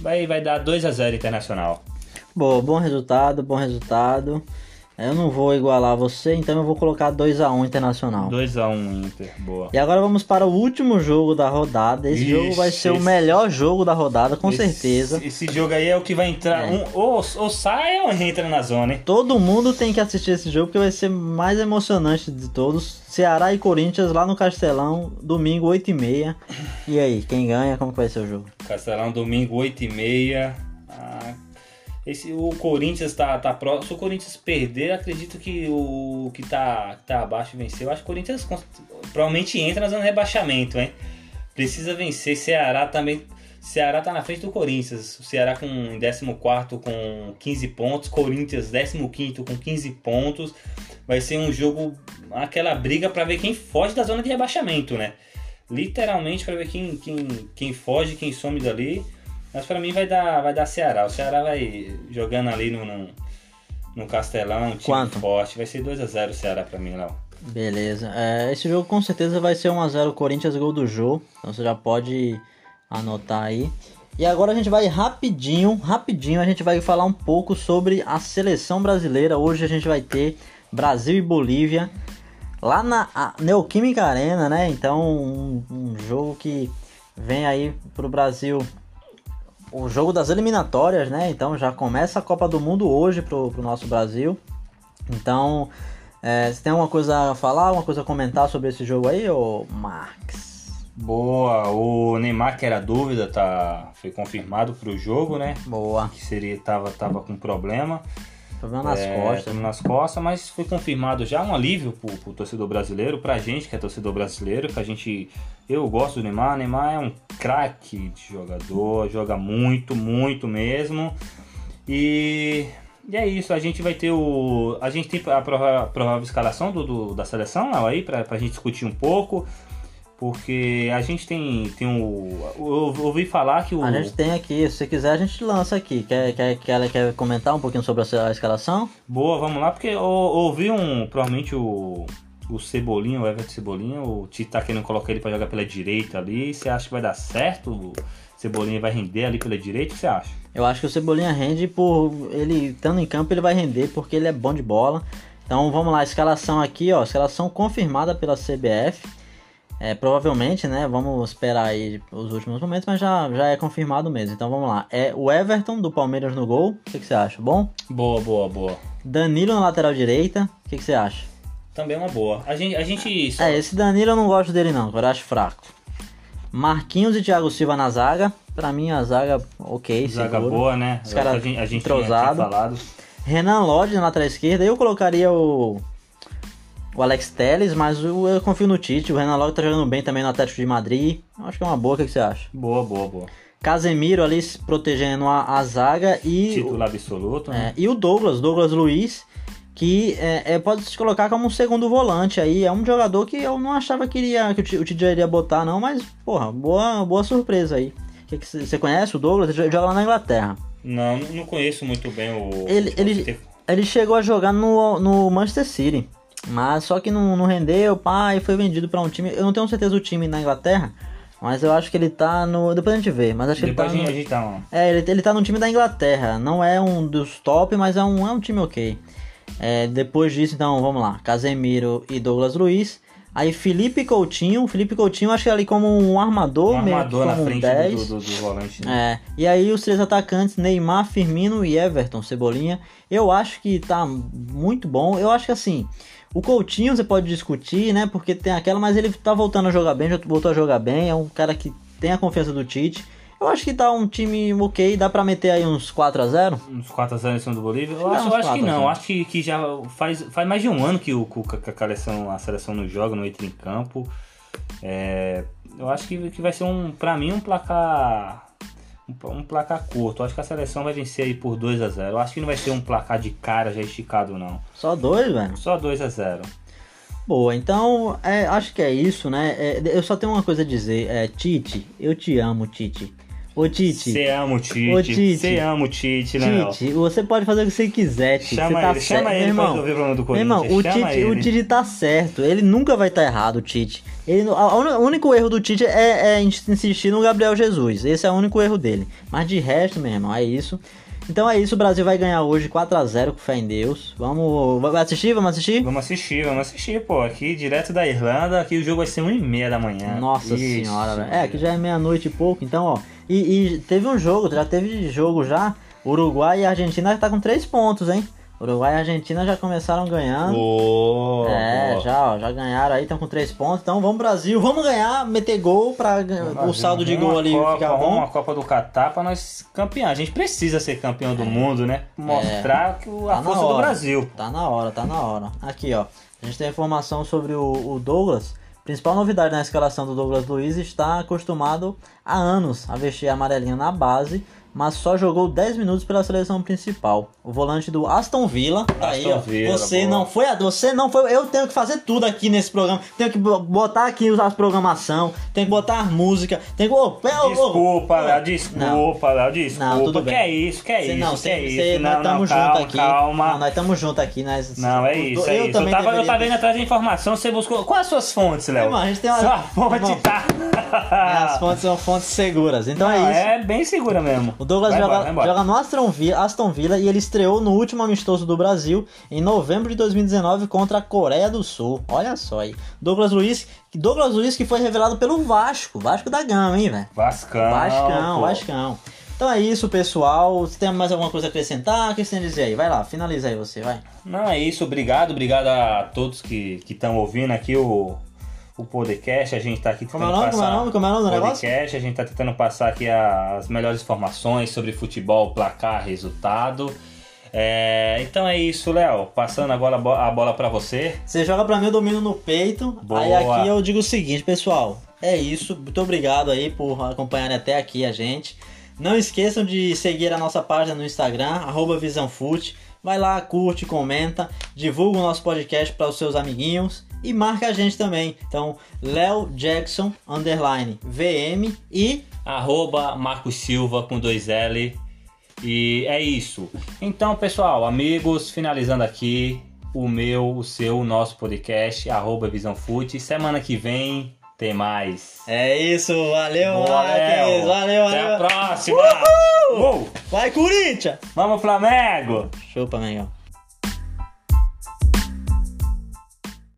vai, vai dar 2 a 0 Internacional. Boa, bom resultado, bom resultado. Eu não vou igualar você, então eu vou colocar 2x1 Internacional. 2x1 Inter, boa. E agora vamos para o último jogo da rodada. Esse Ixi, jogo vai ser o esse- melhor jogo da rodada, com Esse- certeza. Esse jogo aí é o que vai entrar. É. Um, ou, ou sai ou entra na zona, hein? Todo mundo tem que assistir esse jogo porque vai ser mais emocionante de todos. Ceará e Corinthians lá no Castelão, domingo 8h30. E aí, quem ganha? Como vai ser o jogo? Castelão, domingo, 8h30. Ah, esse, o Corinthians tá, tá próximo. Se o Corinthians perder, acredito que o que tá, tá abaixo venceu. Acho que o Corinthians provavelmente entra na zona de rebaixamento, hein? Precisa vencer. Ceará também. Ceará tá na frente do Corinthians. O Ceará com em 14 com 15 pontos. Corinthians 15 com 15 pontos. Vai ser um jogo. Aquela briga para ver quem foge da zona de rebaixamento, né? literalmente para ver quem, quem, quem foge, quem some dali. Mas para mim vai dar, vai dar Ceará. O Ceará vai jogando ali no, no, no Castelão, um time Quanto? forte. Vai ser 2x0 o Ceará para mim, Léo. Beleza. É, esse jogo com certeza vai ser 1x0 Corinthians, gol do Jô. Então você já pode anotar aí. E agora a gente vai rapidinho, rapidinho, a gente vai falar um pouco sobre a seleção brasileira. Hoje a gente vai ter Brasil e Bolívia lá na a Neoquímica Arena, né? Então um, um jogo que vem aí pro Brasil. O jogo das eliminatórias, né? Então já começa a Copa do Mundo hoje pro, pro nosso Brasil. Então, é, você tem alguma coisa a falar, alguma coisa a comentar sobre esse jogo aí, ô Max? Boa, o Neymar que era dúvida, tá, foi confirmado para o jogo, né? Boa. Que seria tava, tava com problema. Problema nas É, costas. tamo nas costas, mas foi confirmado já um alívio pro, pro torcedor brasileiro, pra gente que é torcedor brasileiro, que a gente. Eu gosto do Neymar, Neymar é um craque de jogador, joga muito, muito mesmo. E, e é isso, a gente vai ter o. A gente tem a prova- provável escalação do, do- da seleção Léo, aí, pra, pra gente discutir um pouco. Porque a gente tem, tem o. Eu ouvi falar que o. A gente tem aqui, se você quiser a gente lança aqui. Quer, quer, quer, quer comentar um pouquinho sobre a, escalação? Boa, vamos lá, porque eu ouvi um. Provavelmente o. O Cebolinha, o Everton Cebolinha, o Tite tá querendo colocar ele pra jogar pela direita ali. Você acha que vai dar certo? O Cebolinha vai render ali pela direita? O que você acha? Eu acho que o Cebolinha rende por. Ele estando em campo, ele vai render porque ele é bom de bola. Então vamos lá, escalação aqui, ó. Escalação confirmada pela CBF. É, provavelmente, né? Vamos esperar aí os últimos momentos, mas já, já é confirmado mesmo. Então vamos lá. É o Everton do Palmeiras no gol. O que, que você acha? Bom? Boa, boa, boa. Danilo na lateral direita. O que, que você acha? Também é uma boa. A gente. A gente só- É, esse Danilo eu não gosto dele não, eu acho fraco. Marquinhos e Thiago Silva na zaga. Pra mim a zaga ok, Zaga seguro. boa, né? Os caras a gente, a gente. Renan Lodge na lateral esquerda. Eu colocaria o o Alex Telles, mas o- eu confio no Tite. O Renan Lodge tá jogando bem também no Atlético de Madrid. Acho que é uma boa, o que que você acha? Boa, boa, boa. Casemiro ali protegendo a, a zaga e Titular absoluto, É, né? e o Douglas, Douglas Luiz, que é, é, pode se colocar como um segundo volante aí. É um jogador que eu não achava que, iria, que o Ti- o Tite já iria botar, não, mas, porra, boa, boa surpresa aí. Que que Você você conhece o Douglas? Ele joga lá na Inglaterra. Não, não conheço muito bem o. Ele- ele- Ele chegou a jogar no, no Manchester City, mas só que não, não rendeu, pá, e foi vendido pra um time. Eu não tenho certeza do time na Inglaterra, mas eu acho que ele tá no. Depois a gente vê, mas acho que Depois a ele tá. no- a gente uma. É, ele, ele tá no time da Inglaterra. Não é um dos top, mas é um, é um time ok. É, depois disso, então, vamos lá. Casemiro e Douglas Luiz. Aí Felipe Coutinho. Felipe Coutinho, acho que é ali como um armador, Um meio que armador na como um frente 10. do, do, do volante. Né? É, e aí os três atacantes, Neymar, Firmino e Everton, Cebolinha. Eu acho que tá muito bom. Eu acho que assim, o Coutinho você pode discutir, né? Porque tem aquela, mas ele tá voltando a jogar bem, já voltou a jogar bem. É um cara que tem a confiança do Tite. Eu acho que tá um time ok, dá pra meter aí uns 4 a 0 Uns 4x0 em cima do Bolívia? Eu acho, eu acho que 4 a 0. não. Acho que, que já faz, faz mais de um ano que, o, que a, seleção, a seleção não joga, não entra em campo. É, eu acho que, que vai ser, um para mim, um placar. Um, um placar curto. Eu acho que a seleção vai vencer aí por 2 a 0 Eu acho que não vai ser um placar de cara já esticado, não. Só dois, velho. Só 2 a 0 Boa, então é, acho que é isso, né? É, eu só tenho uma coisa a dizer. É, Tite, eu te amo, Tite. Ô Tite, Você ama o Ô, Tite. Você ama o Tite, né? Tite, você pode fazer o que você quiser, Tite. Chama tá ele, certo, chama ele pra irmão. resolver o problema do Corinthians. irmão, o Tite, o. Tite tá certo. Ele nunca vai estar errado, o Tite. Ele, a- o único erro do Tite é, é insistir no Gabriel Jesus. Esse é o único erro dele. Mas de resto, meu irmão, é isso. Então é isso, o Brasil vai ganhar hoje 4x0 com fé em Deus. Vamos. Assistir? Vamos assistir? Vamos assistir, vamos assistir, pô. Aqui direto da Irlanda, aqui o jogo vai ser 1 e meia da manhã. Nossa Ixi. senhora, velho. É, aqui já é meia-noite e pouco, então, ó. E, e, teve um jogo, já teve jogo já. Uruguai e Argentina tá com 3 pontos, hein? Uruguai e Argentina já começaram ganhando. Oh, é, oh. já, ó, já ganharam aí, estão com três pontos. Então vamos Brasil, vamos ganhar, meter gol para o saldo de gol ali Copa, ficar bom. Uma Copa do Catar para nós campear. A gente precisa ser campeão do mundo, né? Mostrar é. que a tá força do Brasil. Tá na hora, tá na hora. Aqui, ó. A gente tem informação sobre o, o Douglas. Principal novidade na escalação do Douglas Luiz está acostumado há anos a vestir a amarelinha na base mas só jogou 10 minutos pela seleção principal. O volante do Aston Villa, tá Aston aí, ó. Villa, você boa. não foi, você não foi, eu tenho que fazer tudo aqui nesse programa. Tenho que botar aqui as programação, tenho que botar música, tenho que oh, oh, Desculpa, Léo, desculpa, Léo, desculpa. Não, tudo bem. Que é isso? Que é isso? Não, que é isso? Não, nós estamos juntos aqui. Calma. Não, nós estamos juntos aqui, nós Não, é isso, é eu isso. Também eu tava, eu tava indo atrás de informação, você buscou. Quais as suas fontes, Léo? a gente tem uma Sua fonte tá As fontes são fontes seguras. Então é não, é isso. É bem segura mesmo. O Douglas vai joga, embora, joga no Aston Villa, Aston Villa e ele estreou no último amistoso do Brasil em novembro de 2019 contra a Coreia do Sul. Olha só aí. Douglas Luiz, Douglas Luiz que foi revelado pelo Vasco, Vasco da Gama, hein, velho? Vascão. Vascão, pô. Vascão. Então é isso, pessoal. Se tem mais alguma coisa a acrescentar, o que você tem a dizer aí? Vai lá, finaliza aí você, vai. Não, é isso. Obrigado, obrigado a todos que estão ouvindo aqui o, o podcast. A gente está aqui tentando como é nome, passar... Como é o nome? Como é o nome do podcast, negócio? A gente está tentando passar aqui as melhores informações sobre futebol, placar, resultado. É, então é isso, Léo. Passando agora a bola para você. Você joga para mim, eu domino no peito. Boa. Aí aqui eu digo o seguinte, pessoal. É isso. Muito obrigado aí por acompanharem até aqui a gente. Não esqueçam de seguir a nossa página no Instagram, arroba VisãoFute. Vai lá, curte, comenta, divulga o nosso podcast para os seus amiguinhos e marca a gente também. Então, Léo Jackson, underline, VM e... Arroba Marcos Silva com dois L. E é isso. Então, pessoal, amigos, finalizando aqui o meu, o seu, o nosso podcast, arroba Visão Fute. Semana que vem tem mais. É isso, valeu, Boa, Marques. Valeu, Até valeu. a próxima. Uhul! Vai, Corinthians! Vamos, Flamengo! Chupa, Mengão.